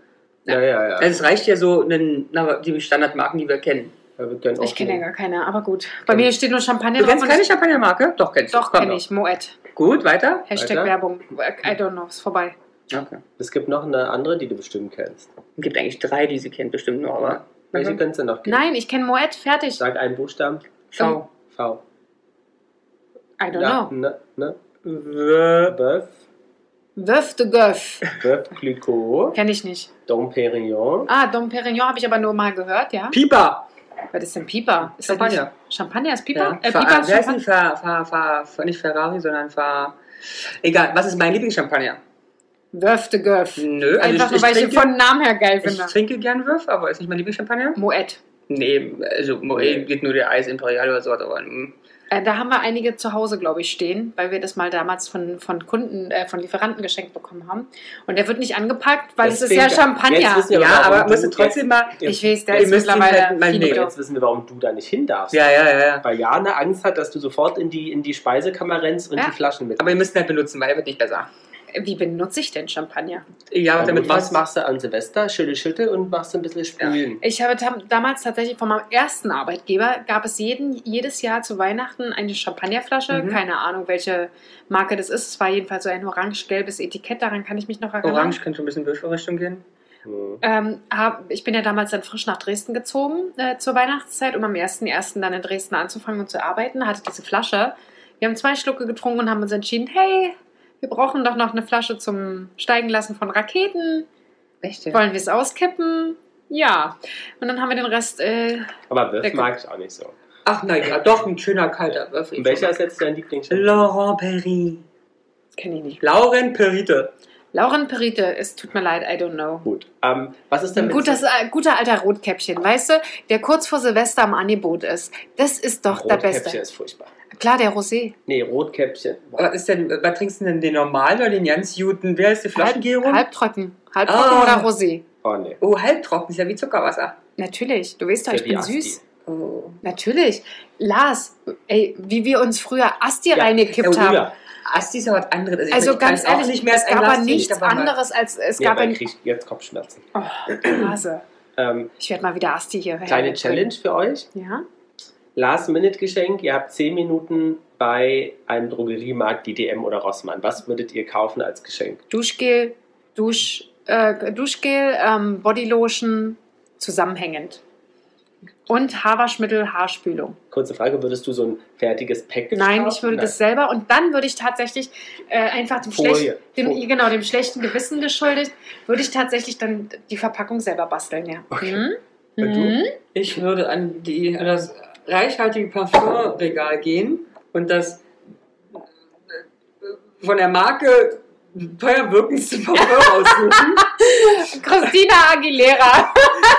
Ja, ja, ja. Also es reicht ja so, einen, na, die Standardmarken, die wir kennen. Ich kenne ja gar keine, aber gut. Bei mir steht nur Champagner Du kennst keine Champagnermarke? Doch, kennst du. Doch, kenne ich. Moet. Gut, weiter? Hashtag Weiter? Werbung. I don't know, ist vorbei. Okay. Es gibt noch eine andere, die du bestimmt kennst. Es gibt eigentlich drei, die sie kennt, bestimmt noch, aber. Welche Mhm. kennst du noch? kennen? Nein, ich kenne Moet, fertig. Sag einen Buchstaben. V. V. I don't Ja, know. ne, ne? W. Bœuf, Wöf de Göff. Bœuf Clicquot, Kenne ich nicht. Dom Perignon. Ah, Dom Perignon habe ich aber nur mal gehört, ja. Pieper. Was ist denn Pieper? Ist das Champagner. nicht- Champagner ist Pieper? Ja. Äh, äh, ist ist Champagner. Fa, Fa, Fa, nicht Ferrari, sondern Fa. Egal, was ist mein Lieblingschampagner? Wöf de Göff. Nö, also Einfach ich, nur, weil ich trinke, von Namen her geil ich finde. trinke gern Würf, aber ist nicht mein Lieblingschampagner? Moet. Nee, also Moet geht nur der Eis Imperial oder sowas, aber mm. Äh, da haben wir einige zu Hause, glaube ich, stehen, weil wir das mal damals von, von Kunden, äh, von Lieferanten geschenkt bekommen haben. Und der wird nicht angepackt, weil es ist ja Champagner. Wir ja, aber du musst du trotzdem mal. jetzt, Ich weiß, der ist mittlerweile halt mal nehmen. jetzt wissen wir, warum du da nicht hin darfst. Ja, ja, ja, ja. Weil Jana Angst hat, dass du sofort in die, in die Speisekammer rennst und Ja. die Flaschen mit. Aber ihr müsst ihn halt benutzen, weil er wird nicht besser. Wie benutze ich denn Champagner? Ja, Ja, damit was machst du an Silvester? Schüttel, schüttel und machst ein bisschen spülen. Ich habe tam damals tatsächlich von meinem ersten Arbeitgeber gab es jeden, jedes Jahr zu Weihnachten eine Champagnerflasche. Mhm. Keine Ahnung, welche Marke das ist. Es war jedenfalls so ein orange-gelbes Etikett, daran kann ich mich noch erinnern. Orange könnte ein bisschen Würfelrichtung gehen. Hm. Ähm, hab, ich bin ja damals dann frisch nach Dresden gezogen äh, zur Weihnachtszeit, um am 1.1. dann in Dresden anzufangen und zu arbeiten. Hatte diese Flasche. Wir haben zwei Schlucke getrunken und haben uns entschieden, hey, wir brauchen doch noch eine Flasche zum Steigen lassen von Raketen. Echt? Wollen wir es auskippen? Ja. Und dann haben wir den Rest. Äh, Aber Lecker. mag ich auch nicht so. Ach, na ja, doch, ein schöner kalter Würfel. Und welcher ist jetzt dein Lieblings? Laurent Perry. Kenne ich nicht. Lauren Perite. Lauren Perite, es tut mir leid, I don't know. Gut. Ähm, was ist denn Ein mit gutes, äh, guter alter Rotkäppchen, weißt du, der kurz vor Silvester am Angebot ist. Das ist doch der Rotkäppchen Beste. ist furchtbar. Klar, der Rosé. Nee, Rotkäppchen. Was ist denn, was trinkst du denn, den normalen oder den ganz guten? Wer ist die Flaschengärung? Halb, halbtrocken. Halbtrocken Ah. oder Rosé. Oh nee. Oh, halbtrocken, ist ja wie Zuckerwasser. Natürlich. Du weißt doch, ich ja bin wie süß. Oh. Natürlich. Lars, ey, wie wir uns früher Asti Ja, reingekippt oh, haben. ja. Asti ist ja was anderes. Also, Also ganz auch ehrlich, nicht mehr es als ein gab Glas aber nichts anderes als es Nee, gab ein. ich krieg jetzt Kopfschmerzen. Oh, Hase. Ähm, Ich werde mal wieder Asti hier. kleine. Challenge für euch. Ja. Last-Minute-Geschenk. Ihr habt 10 Minuten bei einem Drogeriemarkt, die DM oder Rossmann. Was würdet ihr kaufen als Geschenk? Duschgel, Dusch, äh, Duschgel, ähm, Bodylotion, zusammenhängend. Und Haarwaschmittel, Haarspülung. Kurze Frage, würdest du so ein fertiges Pack Nein, kaufen? ich würde Nein. das selber und dann würde ich tatsächlich äh, einfach dem, Folie. schlecht, dem, Folie. genau, dem schlechten Gewissen geschuldet, würde ich tatsächlich dann die Verpackung selber basteln, ja. Okay. Mhm. Und du? Mhm. Ich würde an, die, reichhaltige Parfumregal gehen und das äh, von der Marke teuer wirkendste Parfum aussuchen. Christina Aguilera,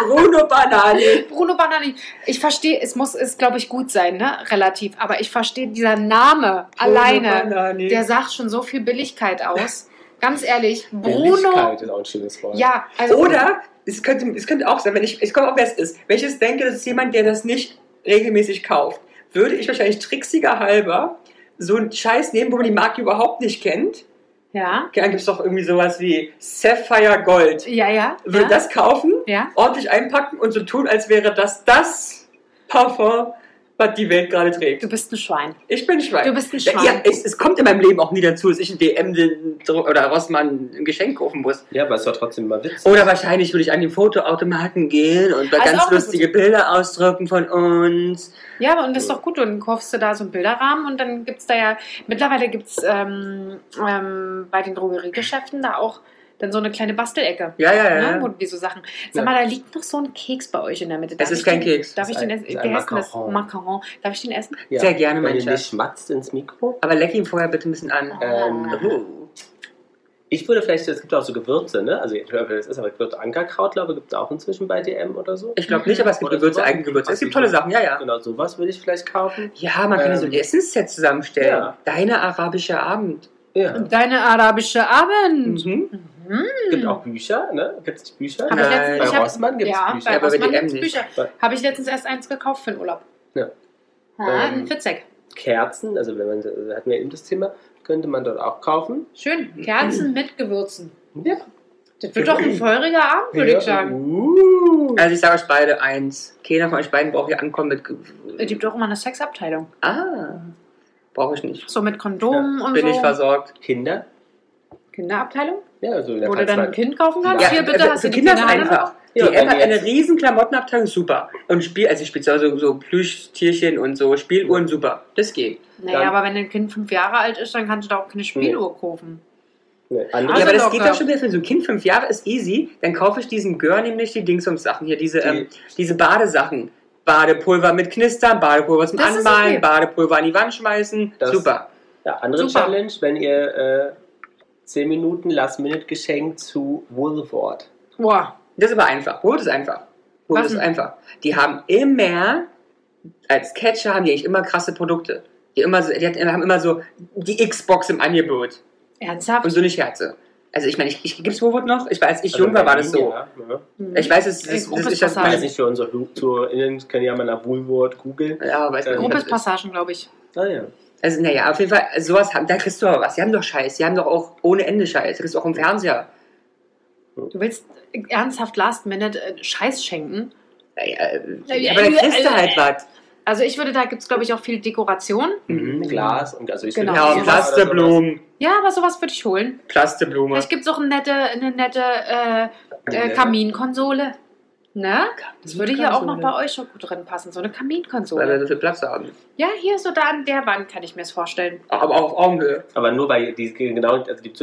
Bruno Banani. Bruno Banani. Ich verstehe, es muss, es glaube ich gut sein, ne, relativ. Aber ich verstehe dieser Name alleine. Bruno Banani. Der sagt schon so viel Billigkeit aus. Ganz ehrlich, Bruno. Billigkeit ist auch ein schönes Wort. Ja, also Oder es könnte, es könnte auch sein, wenn ich, ich komme auch, wer es ist. Wenn ich jetzt denke, das ist jemand, der das nicht regelmäßig kauft, würde ich wahrscheinlich tricksiger halber so einen Scheiß nehmen, wo man die Marke überhaupt nicht kennt. ja, Dann gibt es doch irgendwie sowas wie Sapphire Gold. ja, ja. Würde ja, das kaufen, ja. ordentlich einpacken und so tun, als wäre das das Parfum was die Welt gerade trägt. Du bist ein Schwein. Ich bin Schwein. Du bist ein Schwein. Ja, es, es kommt in meinem Leben auch nie dazu, dass ich ein DM oder Rossmann ein Geschenk kaufen muss. Ja, aber es war trotzdem mal witzig. Oder wahrscheinlich würde ich an den Fotoautomaten gehen und da ist ganz lustige Bilder ausdrucken von uns. Ja, aber und das ist doch gut. Dann kaufst du da so einen Bilderrahmen und dann gibt es da ja, mittlerweile gibt es ähm, ähm, bei den Drogeriegeschäften da auch dann so eine kleine Bastelecke. Ja, ja, ja. Ne, wo die so Sachen. Sag Ja. mal, da liegt noch so ein Keks bei euch in der Mitte. Es ist kein den, Keks. Darf ich den ein- essen? es ist Wie ein heißt das? Macaron. Darf ich den essen? Ja. Sehr gerne, mein Schatz. schmatzt ins Mikro. Aber leck ihn vorher bitte ein bisschen an. Ähm, Uh. Ich würde vielleicht, es gibt auch so Gewürze, ne? Also ich glaube, das ist aber Gewürze Ankerkraut, glaube ich, gibt es auch inzwischen bei DM oder so. Ich glaube nicht, aber es gibt Oder Gewürze, sowas? eigene Gewürze. Es gibt tolle so- Sachen, ja, ja. Genau, sowas würde ich vielleicht kaufen. Ja, man kann ja so ein Ähm, Essensset zusammenstellen. ja. Deine arabische Abend. Ja. Deine arabische Abend. Mhm. Mhm. Gibt auch Bücher, ne? Gibt es Bücher? Hab ich Nein. letztens, Bei ich hab, Rossmann gibt es ja, Bücher. bei Ja, Rossmann gibt's nicht. Bücher. Habe ich letztens erst eins gekauft für den Urlaub. Ja. Ja, Ähm, ein Fitzek. Kerzen, also wenn man, da hatten wir eben das Thema, könnte man dort auch kaufen. Schön. Kerzen mit Gewürzen. Ja. Das wird doch ein feuriger Abend, würde Ja. ich sagen. Uh. Also ich sage euch beide eins. Keiner von euch beiden braucht hier ankommen mit... Ge- Es gibt doch immer eine Sexabteilung. Ah, brauche ich nicht. So mit Kondomen und Bin so. ich versorgt. Kinder? Kinderabteilung? Ja, also Wo du dann ein Kind kaufen kannst? Hier, bitte, also hast du die Kinder ist Kinderhand einfach. Die Ja, M wenn hat eine riesen Klamottenabteilung, super. Und Spiel, also Spielzeug, so, so Plüschtierchen und so Spieluhren, super. Das geht. Naja, Dann- aber wenn ein Kind fünf Jahre alt ist, dann kannst du da auch keine Spieluhr kaufen. Ne, Also andere, ja, aber das geht doch schon wieder für so ein Kind, fünf Jahre ist easy. Dann kaufe ich diesem Gör nämlich die Dingsums-Sachen hier, diese, Die- ähm, diese Badesachen. Badepulver mit Knistern, Badepulver zum Das Anmalen, okay. Badepulver an die Wand schmeißen. Das- super. ja, andere Super. Challenge, wenn ihr äh, 10 Minuten Last-Minute-Geschenk zu Woolworth. Boah. Das ist aber einfach. Brot ist einfach. Was ist einfach. Die haben immer, als Catcher haben die eigentlich immer krasse Produkte. Die, immer so, die haben immer so die Xbox im Angebot. Ernsthaft? Und so nicht Herze. Also ich meine, ich, ich, gibt's Woolworth noch? Ich weiß, als ich Also jung war, war das so. Ja, ja. Hm. Ich weiß, es ist, das Gruppes ist das weiß nicht, für unsere HörerInnen können ja mal nach Woolworth googeln. Ja, weiß man Äh, nicht. was Gruppes das ist. Passagen, glaube ich. Ah ja. Also, naja, auf jeden Fall, sowas haben, da kriegst du aber was. Die haben doch Scheiß. Die haben doch auch ohne Ende Scheiß. Du kriegst auch im Fernseher. Du willst ernsthaft Last Minute äh, Scheiß schenken? Naja, äh, Ja, aber dann ja, kriegst du äh, halt was. Also ich würde, da gibt es, glaube ich, auch viel Dekoration. Mhm. Glas und also ich Genau. finde Ja, Plasteblumen. Ja, aber sowas würde ich holen. Plasteblume. Vielleicht gibt es auch eine nette, eine nette äh, äh. Kaminkonsole. Ne? Das würde hier auch noch Kaminkonsole. bei euch schon gut drin passen. So eine Weil wir Kaminkonsole. so viel Platz haben. Ja, hier so da an der Wand kann ich mir es vorstellen. Aber auch auf Augenhöhe. Aber nur weil die genau, also die Das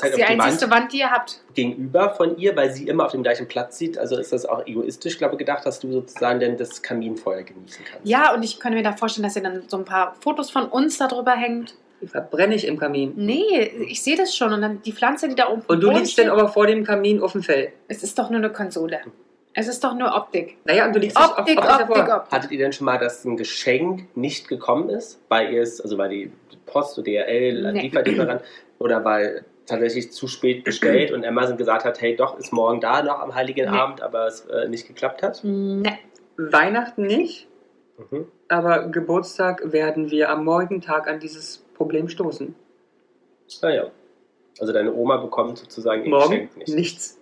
zeigt ist auf die die Wand die ihr habt. gegenüber von ihr, weil sie immer auf dem gleichen Platz sieht. Also ist das auch egoistisch, glaube ich, gedacht, dass du sozusagen denn das Kaminfeuer genießen kannst. Ja, und ich könnte mir da vorstellen, dass ihr dann so ein paar Fotos von uns da drüber hängt. Die verbrenne ich im Kamin. Nee, ich sehe das schon. Und dann die Pflanze, die da oben Und du liegst dann aber vor dem Kamin auf dem Feld. Es ist doch nur eine Konsole. Es ist doch nur Optik. Naja, und du liegst Optik, auf, auf Optik, davor. Optik. Hattet ihr denn schon mal, dass ein Geschenk nicht gekommen ist, weil ihr es, also weil die Post oder DRL, Nee. Lieferlieferant oder weil tatsächlich zu spät bestellt und Amazon gesagt hat, hey, doch, ist morgen da noch am Heiligen Nee. Abend, aber es äh, nicht geklappt hat? Ne. Weihnachten nicht, Mhm. aber Geburtstag werden wir am morgigen Tag an dieses Problem stoßen. Naja. Also deine Oma bekommt sozusagen ihr Morgen Geschenk nicht. nichts.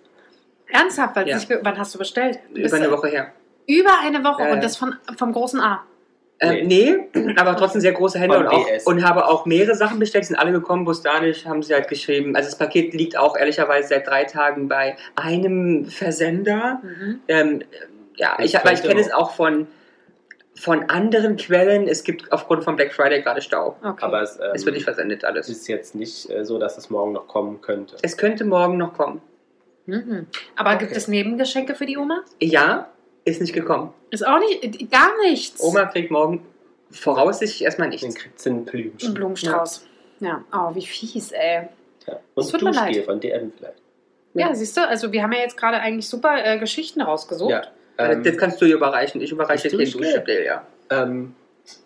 Ernsthaft, weil Ja. ge- wann hast du bestellt? Du bist Über eine Woche her. Über eine Woche ja. und das von, vom großen A. Ähm, nee, aber trotzdem sehr große Hände und, auch, und habe auch mehrere Sachen bestellt, sind alle gekommen, nicht, haben sie halt geschrieben. Also das Paket liegt auch ehrlicherweise seit drei Tagen bei einem Versender. Mhm. Ähm, ja, ich, aber ich kenne es auch. von, von anderen Quellen. Es gibt aufgrund von Black Friday gerade Stau. Okay. Aber es, ähm, Es wird nicht versendet alles. ist jetzt nicht äh, so, dass es morgen noch kommen könnte. Es könnte morgen noch kommen. Mhm. Aber Okay. gibt es Nebengeschenke für die Oma? Ja, ist nicht gekommen. Ist auch nicht, gar nichts. Oma kriegt morgen voraussichtlich erstmal Dann nichts. kriegt sie einen Ein Blümchen. Blumenstrauß. Ja. Oh, wie fies, ey. Ja. Es Und tut mir Duschgel leid. von DM vielleicht. Ja, siehst du, also wir haben ja jetzt gerade eigentlich super äh, Geschichten rausgesucht. Ja. Ähm, das kannst du überreichen. Ich überreiche das dir den Duschgel? Duschgel, ja. ähm,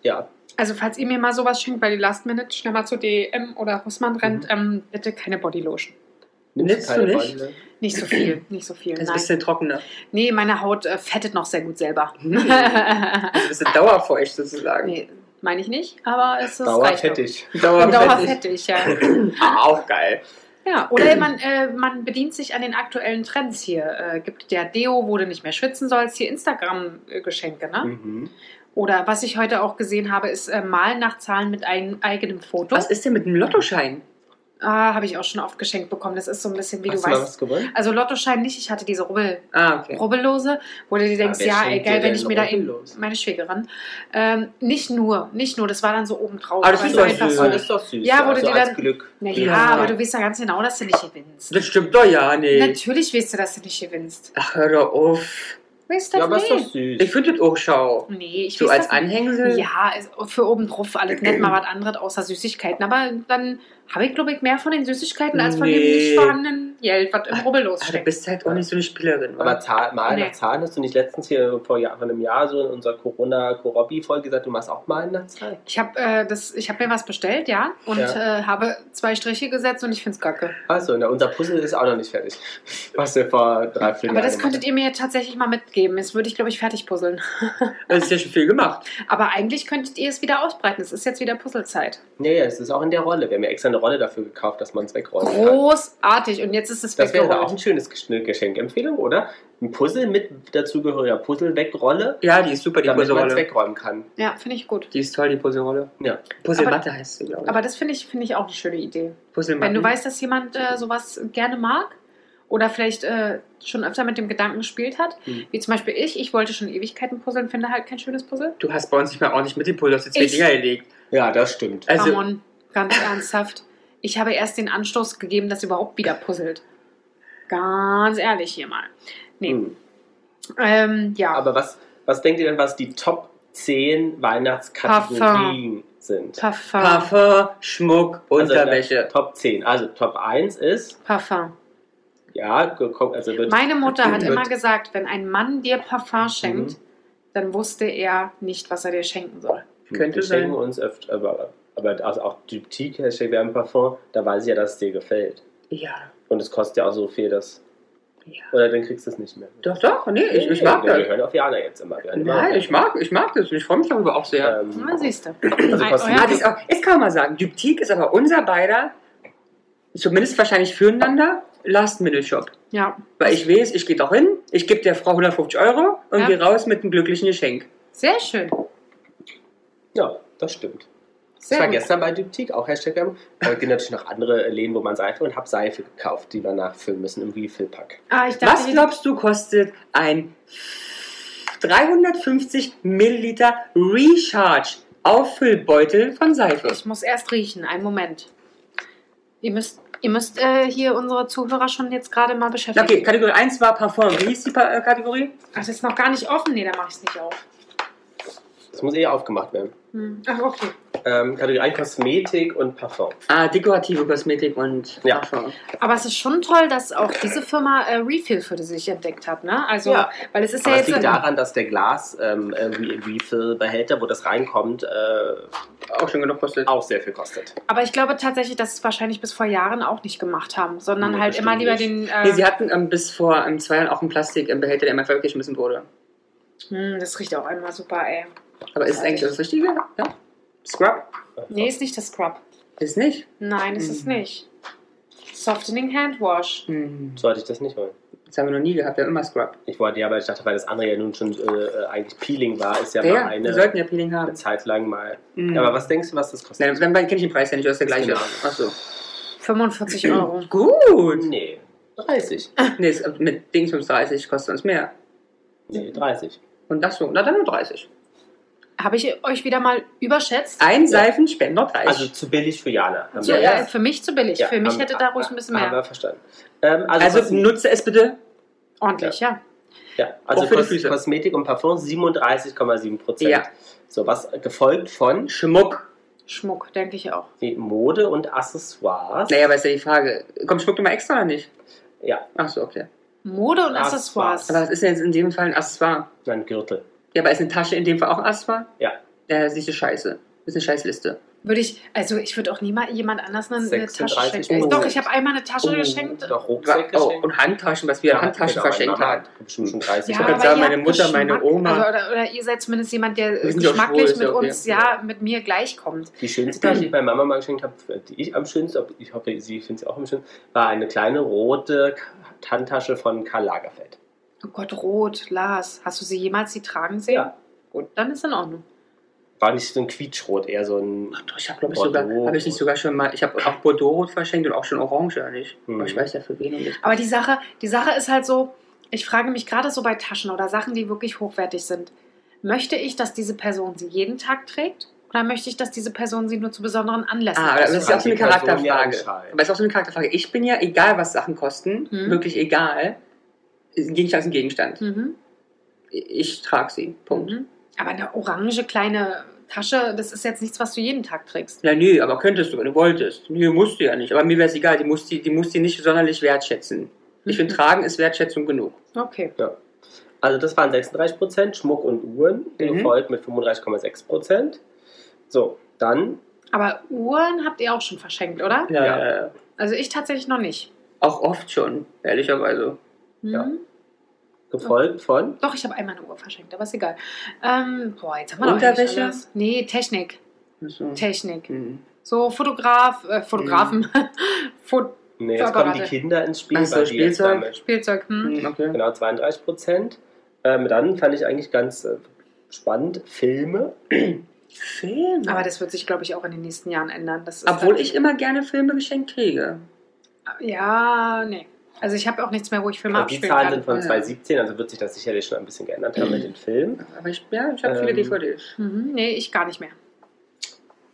ja, Also falls ihr mir mal sowas schenkt, weil die Last Minute schnell mal zu DM oder Rossmann rennt, ähm, bitte keine Bodylotion. nimmst du nicht? Beule? Nicht so viel, nicht so viel. Das ist ein bisschen trockener. Nee, meine Haut äh, fettet noch sehr gut selber. Also ein bisschen dauerfeucht sozusagen. nee, meine ich nicht, aber es ist Dauerfettig. Dauerfettig. Dauerfettig, ja. Ah, auch geil. Ja, oder man, äh, man bedient sich an den aktuellen Trends hier. Äh, gibt der Deo, wo du nicht mehr schwitzen sollst, hier Instagram-Geschenke, ne? Mhm. Oder was ich heute auch gesehen habe, ist äh, Malen nach Zahlen mit einem eigenen Foto. Was ist denn mit dem Lottoschein? Ah, habe ich auch schon oft geschenkt bekommen. Das ist so ein bisschen, wie Hast du du mal weißt. was gewonnen? Also Lottoschein nicht, ich hatte diese Rubbel, Ah, okay. Rubbellose, wo du dir denkst, wer ja, ey, geil, wenn ich mir da Rubbellos? meine Schwägerin. Ähm, nicht nur, nicht nur, das war dann so oben drauf. Aber das ist du doch einfach so. Ah, das ist doch süß. Ja, wo du so dir dann- Glück. Na ja, Ja. aber du weißt ja ganz genau, dass du nicht gewinnst. Das stimmt doch ja nicht. Natürlich weißt du, dass du nicht gewinnst. Ach, hör doch auf. Weißt du Ja, aber ist doch nicht? süß. Ich finde das auch schau. Nee, ich So als das nicht. Anhängsel? Ja, ist für oben drauf alles nett mal was anderes außer Süßigkeiten. Aber dann habe ich, glaube ich, mehr von den Süßigkeiten als von dem Nee. nicht vorhandenen Geld, was im Rubbellos Ah, du steckt. bist halt auch nicht so eine Spielerin. Aber Zahl, mal Nee. nach Zahlen hast du nicht letztens hier vor, Jahr, vor einem Jahr so in unserer Corona-Korobbi-Folge gesagt, du machst auch mal nach Zahlen? Ich habe äh, das- ich hab mir was bestellt, ja, und Ja. äh, habe zwei Striche gesetzt und ich finde es kacke. Achso, unser Puzzle ist auch noch nicht fertig. Was wir vor drei, vier Aber Jahren das könntet ihr mir tatsächlich mal mitgeben. Jetzt würde ich, glaube ich, fertig puzzeln. Das ist ja schon viel gemacht. Aber eigentlich könntet ihr es wieder ausbreiten. Es ist jetzt wieder Puzzlezeit. Ja, ja, es ist auch in der Rolle. Wir haben ja extra eine Rolle dafür gekauft, dass man es wegräumen kann. Großartig. Und jetzt ist es Das wäre auch ein schönes Geschenkempfehlung, oder? Ein Puzzle mit dazugehöriger Puzzle-Wegrolle, Ja, die ist super, die damit man es Puzzlerolle. wegräumen kann. Ja, finde ich gut. Die ist toll, die Puzzlerolle. Ja. Puzzlematte heißt sie, glaube ich. Aber das finde ich, finde ich auch eine schöne Idee. Puzzlematten. Wenn du weißt, dass jemand äh, sowas gerne mag oder vielleicht äh, schon öfter mit dem Gedanken gespielt hat, Mhm. wie zum Beispiel ich, ich wollte schon Ewigkeiten puzzeln, finde halt kein schönes Puzzle. Du hast bei uns nicht mehr ordentlich mitgepult, du hast jetzt zwei Dinger gelegt. Ja, das stimmt. Also, Ramon, ganz ernsthaft. Ich habe erst den Anstoß gegeben, dass überhaupt wieder puzzelt. Ganz ehrlich hier mal. Nee. Hm. Ähm, ja. Aber was, was denkt ihr denn, was die Top 10 Weihnachtskategorien sind? Parfum. Parfum, Schmuck, Also Unterwäsche. Top 10. Also Top 1 ist, Parfum. ja, gekommen, also wird Meine Mutter hat Wird- immer gesagt, wenn ein Mann dir Parfum schenkt, Mhm. dann wusste er nicht, was er dir schenken soll. Könnte wir schenken sein. uns öfter, aber, aber also auch Diptyque, Hashtag wir haben Parfum, da weiß ich ja, dass es dir gefällt. Ja. Und es kostet ja auch so viel, dass. Ja. Oder dann kriegst du es nicht mehr. Doch, doch, nee, ich, ich Nee, mag Wir das. hören auf Jana jetzt immer. Wir immer Nein, auf ich mag, ich mag das und ich freue mich darüber auch sehr. Ähm, Na, siehst du. also Ein- kostet euer- das ist auch, jetzt kann man mal sagen, Diptyque ist aber unser beider, zumindest wahrscheinlich füreinander, Last-Minute-Shop. Ja, Weil ich weiß, ich gehe doch hin, ich gebe der Frau 150 Euro und Ja. gehe raus mit einem glücklichen Geschenk. sehr schön. Ja, das stimmt. Sehr ich war gut. gestern bei Diptyque, auch Hashtag Werbung. Da gibt natürlich noch andere Läden, wo man Seife und habe Seife gekauft, die wir nachfüllen müssen im Refill-Pack. Ah, ich dachte, Was glaubst du, kostet ein 350 Milliliter Recharge Auffüllbeutel von Seife? ich muss erst riechen. Einen Moment. Ihr müsst, ihr müsst äh, hier unsere Zuhörer schon jetzt gerade mal beschäftigen. Okay, Kategorie 1 war Parfum. Wie hieß die Pa- äh, Kategorie? Ach, das ist noch gar nicht offen. Nee, da mache ich es nicht auf. Das muss eh aufgemacht werden. Hm. Ach, okay. Ähm, Kategorie 1 Kosmetik und Parfum. Ah, dekorative Kosmetik und Ja. Parfum. Aber es ist schon toll, dass auch diese Firma äh, Refill für sich entdeckt hat, ne? Also, Ja. weil es ist ja Aber es jetzt. liegt daran, dass der Glas ähm, äh, Re- Refill-Behälter, wo das reinkommt, äh, Auch schon genug kostet. auch sehr viel kostet. aber ich glaube tatsächlich, dass es wahrscheinlich bis vor Jahren auch nicht gemacht haben, sondern Nee, halt immer lieber nicht. den. Nee, Äh, sie hatten ähm, bis vor ähm, zwei Jahren auch einen Plastik im Behälter, der immer weggeschmissen wurde. hm, das riecht auch einmal super, ey. Aber ist es eigentlich das Richtige? Ja? Scrub? Nee, ist nicht das Scrub. Ist nicht. Nein, ist es Hm. nicht. Softening Handwash. Hm. So hatte ich das nicht wollen. Das haben wir noch nie gehabt, wir haben immer Scrub. Ich wollte ja, aber ich dachte, weil das andere ja nun schon äh, äh, eigentlich Peeling war, ist ja, Ja, mal eine, wir sollten ja Peeling haben. eine Zeit lang mal. Hm. Aber was denkst du, was das kostet? Nein, dann kenne ich den Preis ja nicht, das ist der gleiche. Genau. Achso. 45 Euro. Gut. Nee, 30. Nee, mit Dings 30 kostet uns mehr. Nee, 30. Und das so, na dann nur 30. Habe ich euch wieder mal überschätzt? Ein Ja. Seifenspender 30. Also zu billig für Jana. Haben So, wir- äh, für mich zu billig. Ja, für mich haben- hätte da ruhig ein bisschen Haben mehr. wir verstanden. Ähm, also also nutze es bitte. Ordentlich, ja. ja, also auch für Kos Füße. Kosmetik und Parfum 37,7 Prozent. Ja. So, was gefolgt von Schmuck. Schmuck, denke ich auch. wie Mode und Accessoires. Naja, aber ist ja die Frage. Kommt Schmuck nochmal extra oder nicht? Ja, Achso, okay. Mode und Accessoires. Accessoires. Aber was ist denn jetzt in dem Fall ein Accessoire? ein Gürtel. Ja, aber ist eine Tasche in dem Fall auch ein Accessoire? Ja. Ja, siehst du scheiße. Das ist eine Scheißliste. Würde ich, also ich würde auch niemals jemand anders eine, eine Tasche 36 schenken. Euro. Doch, ich habe einmal eine Tasche Oh, geschenkt. Doch, Rucksack Oh, und Handtaschen, was wir an Handtaschen genau, verschenkt meine haben. schon 30 Ja, Euro. aber sagen, meine Mutter, meine Geschmack. Oma. Also, oder, oder ihr seid zumindest jemand, der ja geschmacklich schwul, mit ja okay. uns, ja, mit mir gleichkommt. Die schönste Tasche, die ich bei Mama mal geschenkt habe, die ich am schönsten, ich hoffe, sie findet sie auch am schönsten, war eine kleine rote Handtasche von Karl Lagerfeld. Oh Gott, rot, Lars. Hast du sie jemals die tragen sehen? Ja. Gut, dann ist in Ordnung. War nicht so ein Quietschrot, eher so ein. Ach doch, Ich habe, glaube ich, sogar, habe ich nicht sogar schon mal, ich habe auch Bordeaux verschenkt und auch schon Orange? Mhm. Aber ich weiß ja für wen und nicht. Aber die Sache, die Sache ist halt so, ich frage mich gerade so bei Taschen oder Sachen, die wirklich hochwertig sind. Möchte ich, dass diese Person sie jeden Tag trägt? Oder möchte ich, dass diese Person sie nur zu besonderen Anlässen Ah, das ist ja auch so eine Charakterfrage. Aber es ist auch so eine Charakterfrage. Ich bin ja, egal was Sachen kosten, Mhm. wirklich egal, ein Gegenstand ist ein Gegenstand. Mhm. Ich trage sie. Punkt. Mhm. Aber eine orange kleine Tasche, das ist jetzt nichts, was du jeden Tag trägst. Ja, nö, aber könntest du, wenn du wolltest. Nö, musst du ja nicht. Aber mir wäre es egal, die muss die, die muss die nicht sonderlich wertschätzen. Ich finde, Mhm. tragen ist Wertschätzung genug. Okay. Also das waren 36%, Schmuck und Uhren, Mhm. gefolgt mit 35,6%. So, dann Aber Uhren habt ihr auch schon verschenkt, oder? Ja, Ja. ja. ja. Also ich tatsächlich noch nicht. Auch oft schon, ehrlicherweise. Mhm. Ja. Gefolgt von Doch, ich habe einmal eine Uhr verschenkt, aber ist egal. Ähm, boah, jetzt haben wir Unterwäsche? alles. Nee, Technik. Also, Technik. hm. So Fotograf, äh, Fotografen, Fo Nee, jetzt kommen die Kinder ins Spiel, so, jetzt Spielzeug. Spielzeug. Hm. Hm, Okay. genau 32 Prozent. Ähm, dann fand ich eigentlich ganz äh, spannend Filme. Filme. Aber das wird sich, glaube ich, auch in den nächsten Jahren ändern. Das ist Obwohl dann- ich immer gerne Filme geschenkt kriege. Ja, nee. Also ich habe auch nichts mehr, wo ich Filme Also die abspielen Zahlen kann. sind von Ja. 2017, also wird sich das sicherlich schon ein bisschen geändert haben mit den Filmen. Aber ich, ja, ich habe viele Ähm, DVDs. Mhm, nee, ich gar nicht mehr.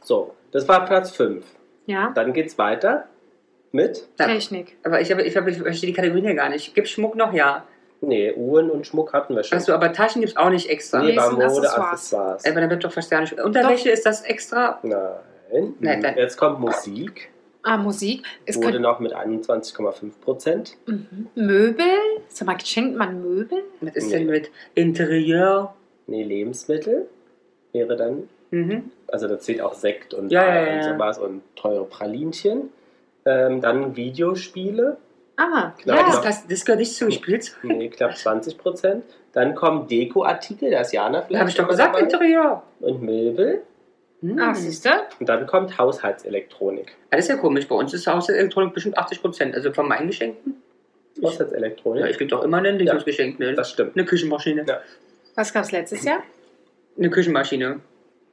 So, das war Platz 5. Ja, Dann geht's weiter mit. Technik. Aber ich, habe, ich, habe, ich verstehe die Kategorien ja gar nicht. Gibt Schmuck noch? Ja. nee, Uhren und Schmuck hatten wir schon. Achso, aber Taschen gibt es auch nicht extra. nee, Nee, war Mode, Accessoires. Accessoires. Aber dann wird doch fast gar nicht. Unterwäsche ist das extra. Nein. Nein, nein. Jetzt kommt Musik. Ah, Musik. Es Wurde könnte, noch mit 21,5 Prozent. mhm. Möbel. Sag mal, schenkt man Möbel? Was ist Nee. denn mit Interieur? Nee, Lebensmittel wäre dann, Mhm. also da zählt auch Sekt und, Ja, ja, ja. und sowas und teure Pralinchen. Ähm, dann Videospiele, Ah, Klar, ja. Das, das, gehört nicht zu Spielzeug. nee, knapp 20 Prozent. Dann kommen Dekoartikel, da ist Jana Da vielleicht. habe ich doch gesagt, dabei. Interieur. Und Möbel. Hm. Ach, siehst du? Und dann kommt Haushaltselektronik. Das ist ja komisch. Bei uns ist Haushaltselektronik bestimmt 80 Prozent. Also von meinen Geschenken. Haushaltselektronik. ja, ich krieg doch immer einen Ja. Dingsgeschenk. Ne? das stimmt. Eine Küchenmaschine. Ja. Was gab es letztes Jahr? Eine Küchenmaschine.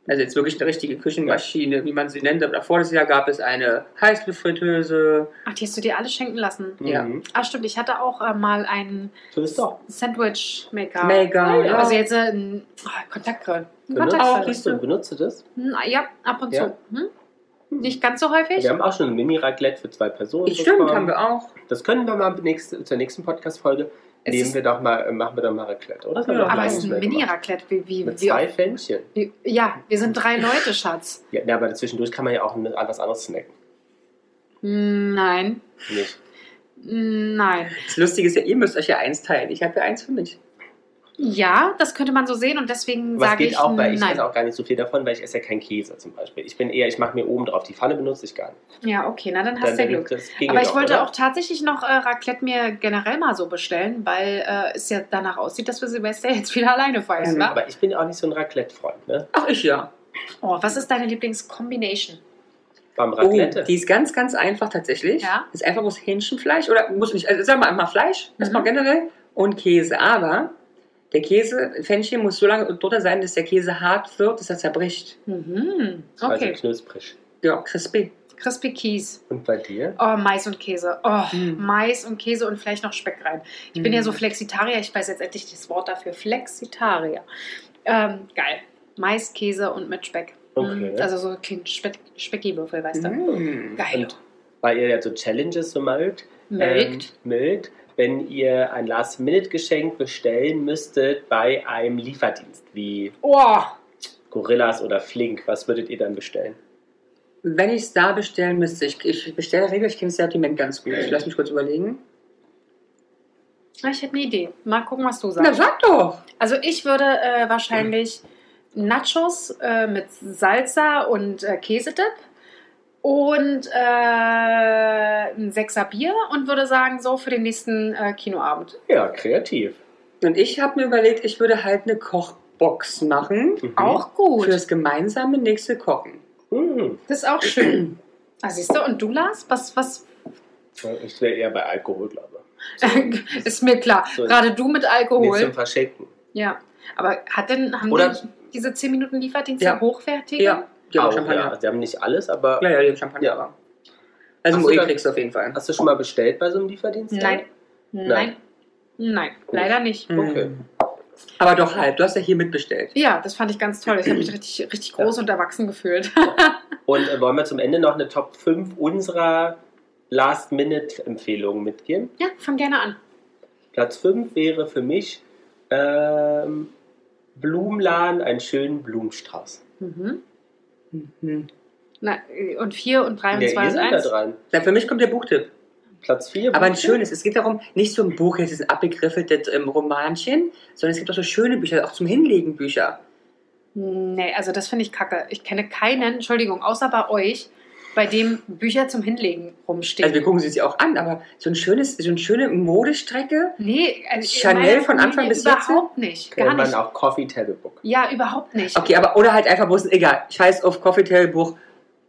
Also jetzt wirklich eine richtige Küchenmaschine, wie man sie nennt. Aber das Jahr gab es eine Heißluftfritteuse. Ach, die hast du dir alle schenken lassen. Ja. Mhm. Ah, stimmt. Ich hatte auch äh, mal einen. Sandwich-Maker. Mega, ja. Also jetzt äh, ein oh, Kontaktgrill. Ein Benutzt, Kontaktgrill. benutzt du das? Hm, ja, ab und Ja. zu. Hm? Nicht ganz so häufig. Wir haben auch schon ein Mini-Raclette für zwei Personen. Stimmt, bekommen. haben wir auch. Das können wir mal nächste, zur nächsten Podcast-Folge. Es Nehmen wir doch mal, äh, machen wir doch mal Raclette, oder? Ja, Aber es ist ein. Mini-Raclette. Wie, wie, Mit wie, zwei Fännchen. wie, ja, wir sind drei Leute, Schatz. Ja, ne, aber zwischendurch kann man ja auch was anderes snacken. Hm, Nein. Nicht. Hm, Nein. Das Lustige ist ja, ihr müsst euch ja eins teilen. Ich habe ja eins für mich. Ja, das könnte man so sehen und deswegen Was sage geht ich auch, weil ich nein. esse auch gar nicht so viel davon, weil ich esse ja keinen Käse zum Beispiel. Ich bin eher, ich mache mir oben drauf. Die Pfanne benutze ich gar nicht. Ja, okay, na dann hast du ja Glück. Aber ich doch, wollte oder? auch tatsächlich noch äh, Raclette mir generell mal so bestellen, weil äh, es ja danach aussieht, dass wir Silvester jetzt wieder alleine feiern, Mhm. Aber ich bin auch nicht so ein Raclette-Freund, ne? Ach, ich ja. Oh, was ist deine Lieblingskombination? Beim Oh, Raclette. die ist ganz, ganz einfach tatsächlich. Ja. Ist einfach bloß Hähnchenfleisch oder muss nicht, also sagen wir mal Fleisch, Mhm. erstmal generell und Käse. Aber der Käse, Fännchen muss so lange drunter sein, dass der Käse hart wird, dass er zerbricht. Mhm. Also Okay. knusprig. Ja, crispy. Crispy Keys. Und bei dir? Oh, Mais und Käse. Oh, Mhm. Mais und Käse und vielleicht noch Speck rein. Ich bin ja so Flexitarier. Ich weiß jetzt endlich das Wort dafür. Flexitarier. Ähm, geil. Mais, Käse und mit Speck. Okay. Mhm. Also so kleine Speck Speckiwürfel, weißt du? Mm. Geil. Und weil ihr ja so Challenges so mögt, Mögt. ähm, mögt, wenn ihr ein Last-Minute-Geschenk bestellen müsstet bei einem Lieferdienst wie Oh, Gorillas oder Flink, was würdet ihr dann bestellen? Wenn ich es da bestellen müsste, ich, ich bestelle regelmäßig, ich kenne das Sortiment ganz gut. Lass mich kurz überlegen. ich hätte eine Idee. Mal gucken, was du Na, sagst. sag doch! Also ich würde äh, wahrscheinlich Nachos äh, mit Salsa und äh, Käsedip und äh, ein Sechser Bier und würde sagen, so für den nächsten äh, Kinoabend. Ja, kreativ. Und ich habe mir überlegt, ich würde halt eine Kochbox machen. Mhm. Auch gut. Für das gemeinsame nächste Kochen. Mhm. Das ist auch schön. Ah, siehst du, und du, Lars? Was, was Ich wäre eher bei Alkohol, glaube ich. ist mir klar. So- Gerade du mit Nicht Alkohol. zum Verschenken. Ja. Aber hat denn, haben Oder- die diese 10 Minuten Lieferdienste Ja. hochwertige? Ja, die haben Auch, Champagner. ja. Sie haben nicht alles, aber Ja, ja, die haben Champagner. Ja. aber- Also Moe kriegst du auf jeden Fall. hast du schon mal bestellt bei so einem Lieferdienst? Nein. Nein. Nein. Leider nicht. Okay. Mhm. Aber doch halb. Du hast ja hier mitbestellt. Ja, das fand ich ganz toll. Ich habe mich richtig, richtig groß und erwachsen gefühlt. Und äh, wollen wir zum Ende noch eine Top 5 unserer Last-Minute-Empfehlungen mitgeben? ja, fang gerne an. Platz 5 wäre für mich ähm, Blumenladen, einen schönen Blumenstrauß. Mhm. Mhm. Na, und 4 und 3 und Ja, 2 ihr und seid da 1. dran. Na, für mich kommt der Buchtipp. Platz 4. Aber ein schönes. Es geht darum, nicht so ein Buch, jetzt ist ein abgegriffeltes ähm, Romanchen, sondern es gibt auch so schöne Bücher, auch zum Hinlegen Bücher. Nee, also das finde ich kacke. Ich kenne keinen, Entschuldigung, außer bei euch, bei dem Bücher zum Hinlegen rumstehen. Also wir gucken sie sich auch an, aber so ein schönes, so eine schöne Modestrecke. nee, also Chanel von Anfang bis jetzt? Überhaupt nicht. Gar Kennt man nicht. auch Coffee Table Book. Ja, überhaupt nicht. Okay, aber oder halt einfach, wo es egal. Scheiß auf Coffee Table Buch.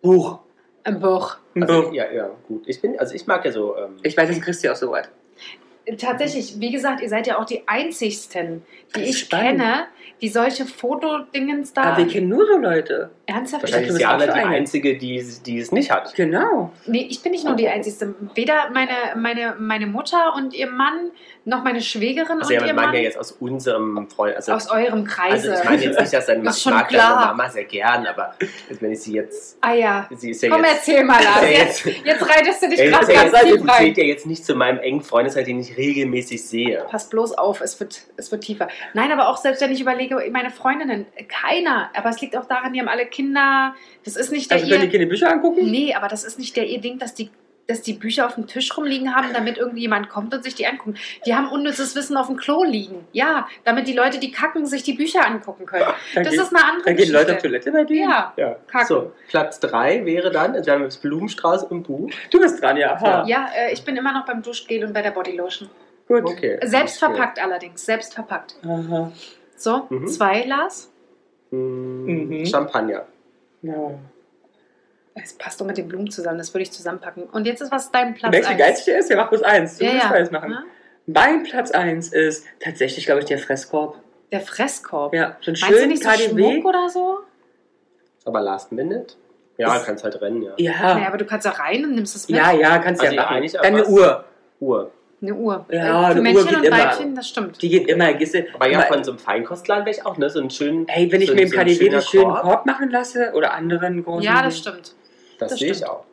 Buch. Ein Buch. Ein Also, Buch. ja, ja, gut. Ich bin, also ich mag ja so. Ähm, Ich weiß, das kriegst du auch so weit. Tatsächlich, wie gesagt, ihr seid ja auch die einzigsten, die ich spannend. kenne, die solche Fotodingens da Aber wir kennen nur so Leute. ernsthaft. wahrscheinlich du ist Jana die. Einzige, die, die es nicht hat. Genau. Nee, ich bin nicht nur die Einzige. Weder meine, meine, meine Mutter und ihr Mann, noch meine Schwägerin Also ja, und wir ihr Mann. ja jetzt aus unserem Freund. Also, aus eurem Kreise. also ich meine jetzt nicht, dass deine ich schon mag klar. deine Mama sehr gern, aber wenn ich sie jetzt. ah ja. Sie ist ja Komm, jetzt. erzähl mal, Lars. Ja, Jetzt, jetzt- jetzt reitest du dich gerade das ganz tief zählt rein. ja jetzt nicht zu meinem engen Freundeskreis, den ich regelmäßig sehe. Pass bloß auf, es wird, es wird tiefer. Nein, aber auch selbst wenn ich überlege, meine Freundinnen, keiner. Aber es liegt auch daran, die haben alle Kinder. Das ist nicht der Also können die ihr. keine Bücher angucken? Nee, aber das ist nicht der ihr Ding, dass die, dass die Bücher auf dem Tisch rumliegen haben, damit irgendwie jemand kommt und sich die anguckt. Die haben unnützes Wissen auf dem Klo liegen. Ja, damit die Leute, die kacken, sich die Bücher angucken können. Dann, Das geht, ist eine andere dann gehen. Leute auf Toilette bei dir? Ja, Ja. Kacken. So, Platz 3 wäre dann, also wir haben jetzt Blumenstrauß im Buch. Du bist dran, ja. Aha. ja, äh, ich bin immer noch beim Duschgel und bei der Bodylotion. Gut. Okay. Selbst verpackt allerdings, selbst verpackt. Aha. So, Mhm. zwei Glas. Hm, Mhm. Champagner. Ja. Es passt doch mit den Blumen zusammen, das würde ich zusammenpacken. Und jetzt ist was dein Platz Merkst du, wie eins? geizig der ist? Ja, mach bloß eins. Du Ja, musst ja. beides machen. Ja? Mein Platz 1 ist tatsächlich, glaube ich, der Fresskorb. Der Fresskorb. Ja, so ein Meinst du schön nicht so KDW. Schmuck oder so? Aber Last Minute? Ja, Ist- kannst halt rennen, ja. Ja. Naja, aber du kannst da rein und nimmst es mit. ja, ja, kannst Also ja machen. Dann eine Uhr. Uhr. Eine Uhr. Ja, Äh, eine Für Uhr Männchen geht und immer. Weibchen, das stimmt. Die geht immer. Gehst du, Aber ja, immer- von so einem Feinkostladen wäre ich auch, ne? So einen schönen. Ey, wenn ich so, mir im so ein KDW schöner einen schönen Korb, Korb machen lasse oder anderen großen. Ja, das stimmt. Das, das sehe ich stimmt. auch.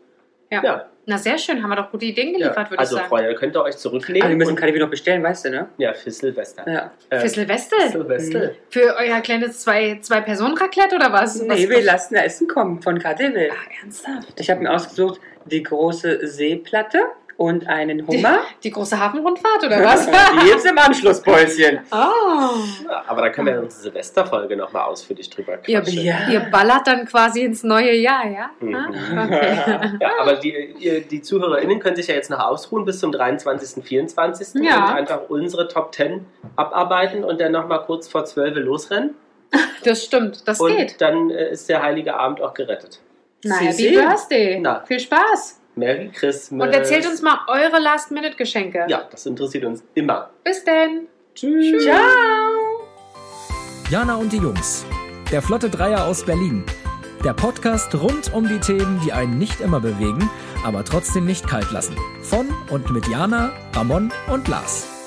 Ja. Ja, Na, sehr schön. Haben wir doch gute Ideen ja. geliefert, würde Also, ich sagen. Freunde, da könnt ihr euch zurücklegen. Ah, wir müssen und, KDW noch bestellen, weißt du, ne? ja, für Silvester. Ja. Äh, Für Silvester? Silvester. Für euer kleines zwei- Zwei-Personen-Raclette oder was? Nee, was wir lassen da Essen kommen von KDW. Ach, ernsthaft? Ich habe mir ausgesucht die große Seeplatte und einen Hummer. Die große Hafenrundfahrt oder was? Die jetzt im Anschlusspäuschen. oh. Ja, aber da können wir in unserer Silvesterfolge nochmal ausführlich drüber Ihr, quatschen. Ja. ihr ballert dann quasi ins neue Jahr, ja? Mhm. Ah, Okay. Ja, aber die, ihr, die ZuhörerInnen können sich ja jetzt noch ausruhen bis zum 23., 24. Ja. und einfach unsere Top 10 abarbeiten und dann nochmal kurz vor 12 Uhr losrennen. Das stimmt, das und geht. dann äh, ist der heilige Abend auch gerettet. Na, Sie Happy sehen. Birthday. Na. Viel Spaß. Merry Christmas. Und erzählt uns mal eure Last-Minute-Geschenke. Ja, das interessiert uns immer. Bis denn. Tschüss. Ciao. Jana und die Jungs. Der Flotte Dreier aus Berlin. Der Podcast rund um die Themen, die einen nicht immer bewegen, aber trotzdem nicht kalt lassen. Von und mit Jana, Ramon und Lars.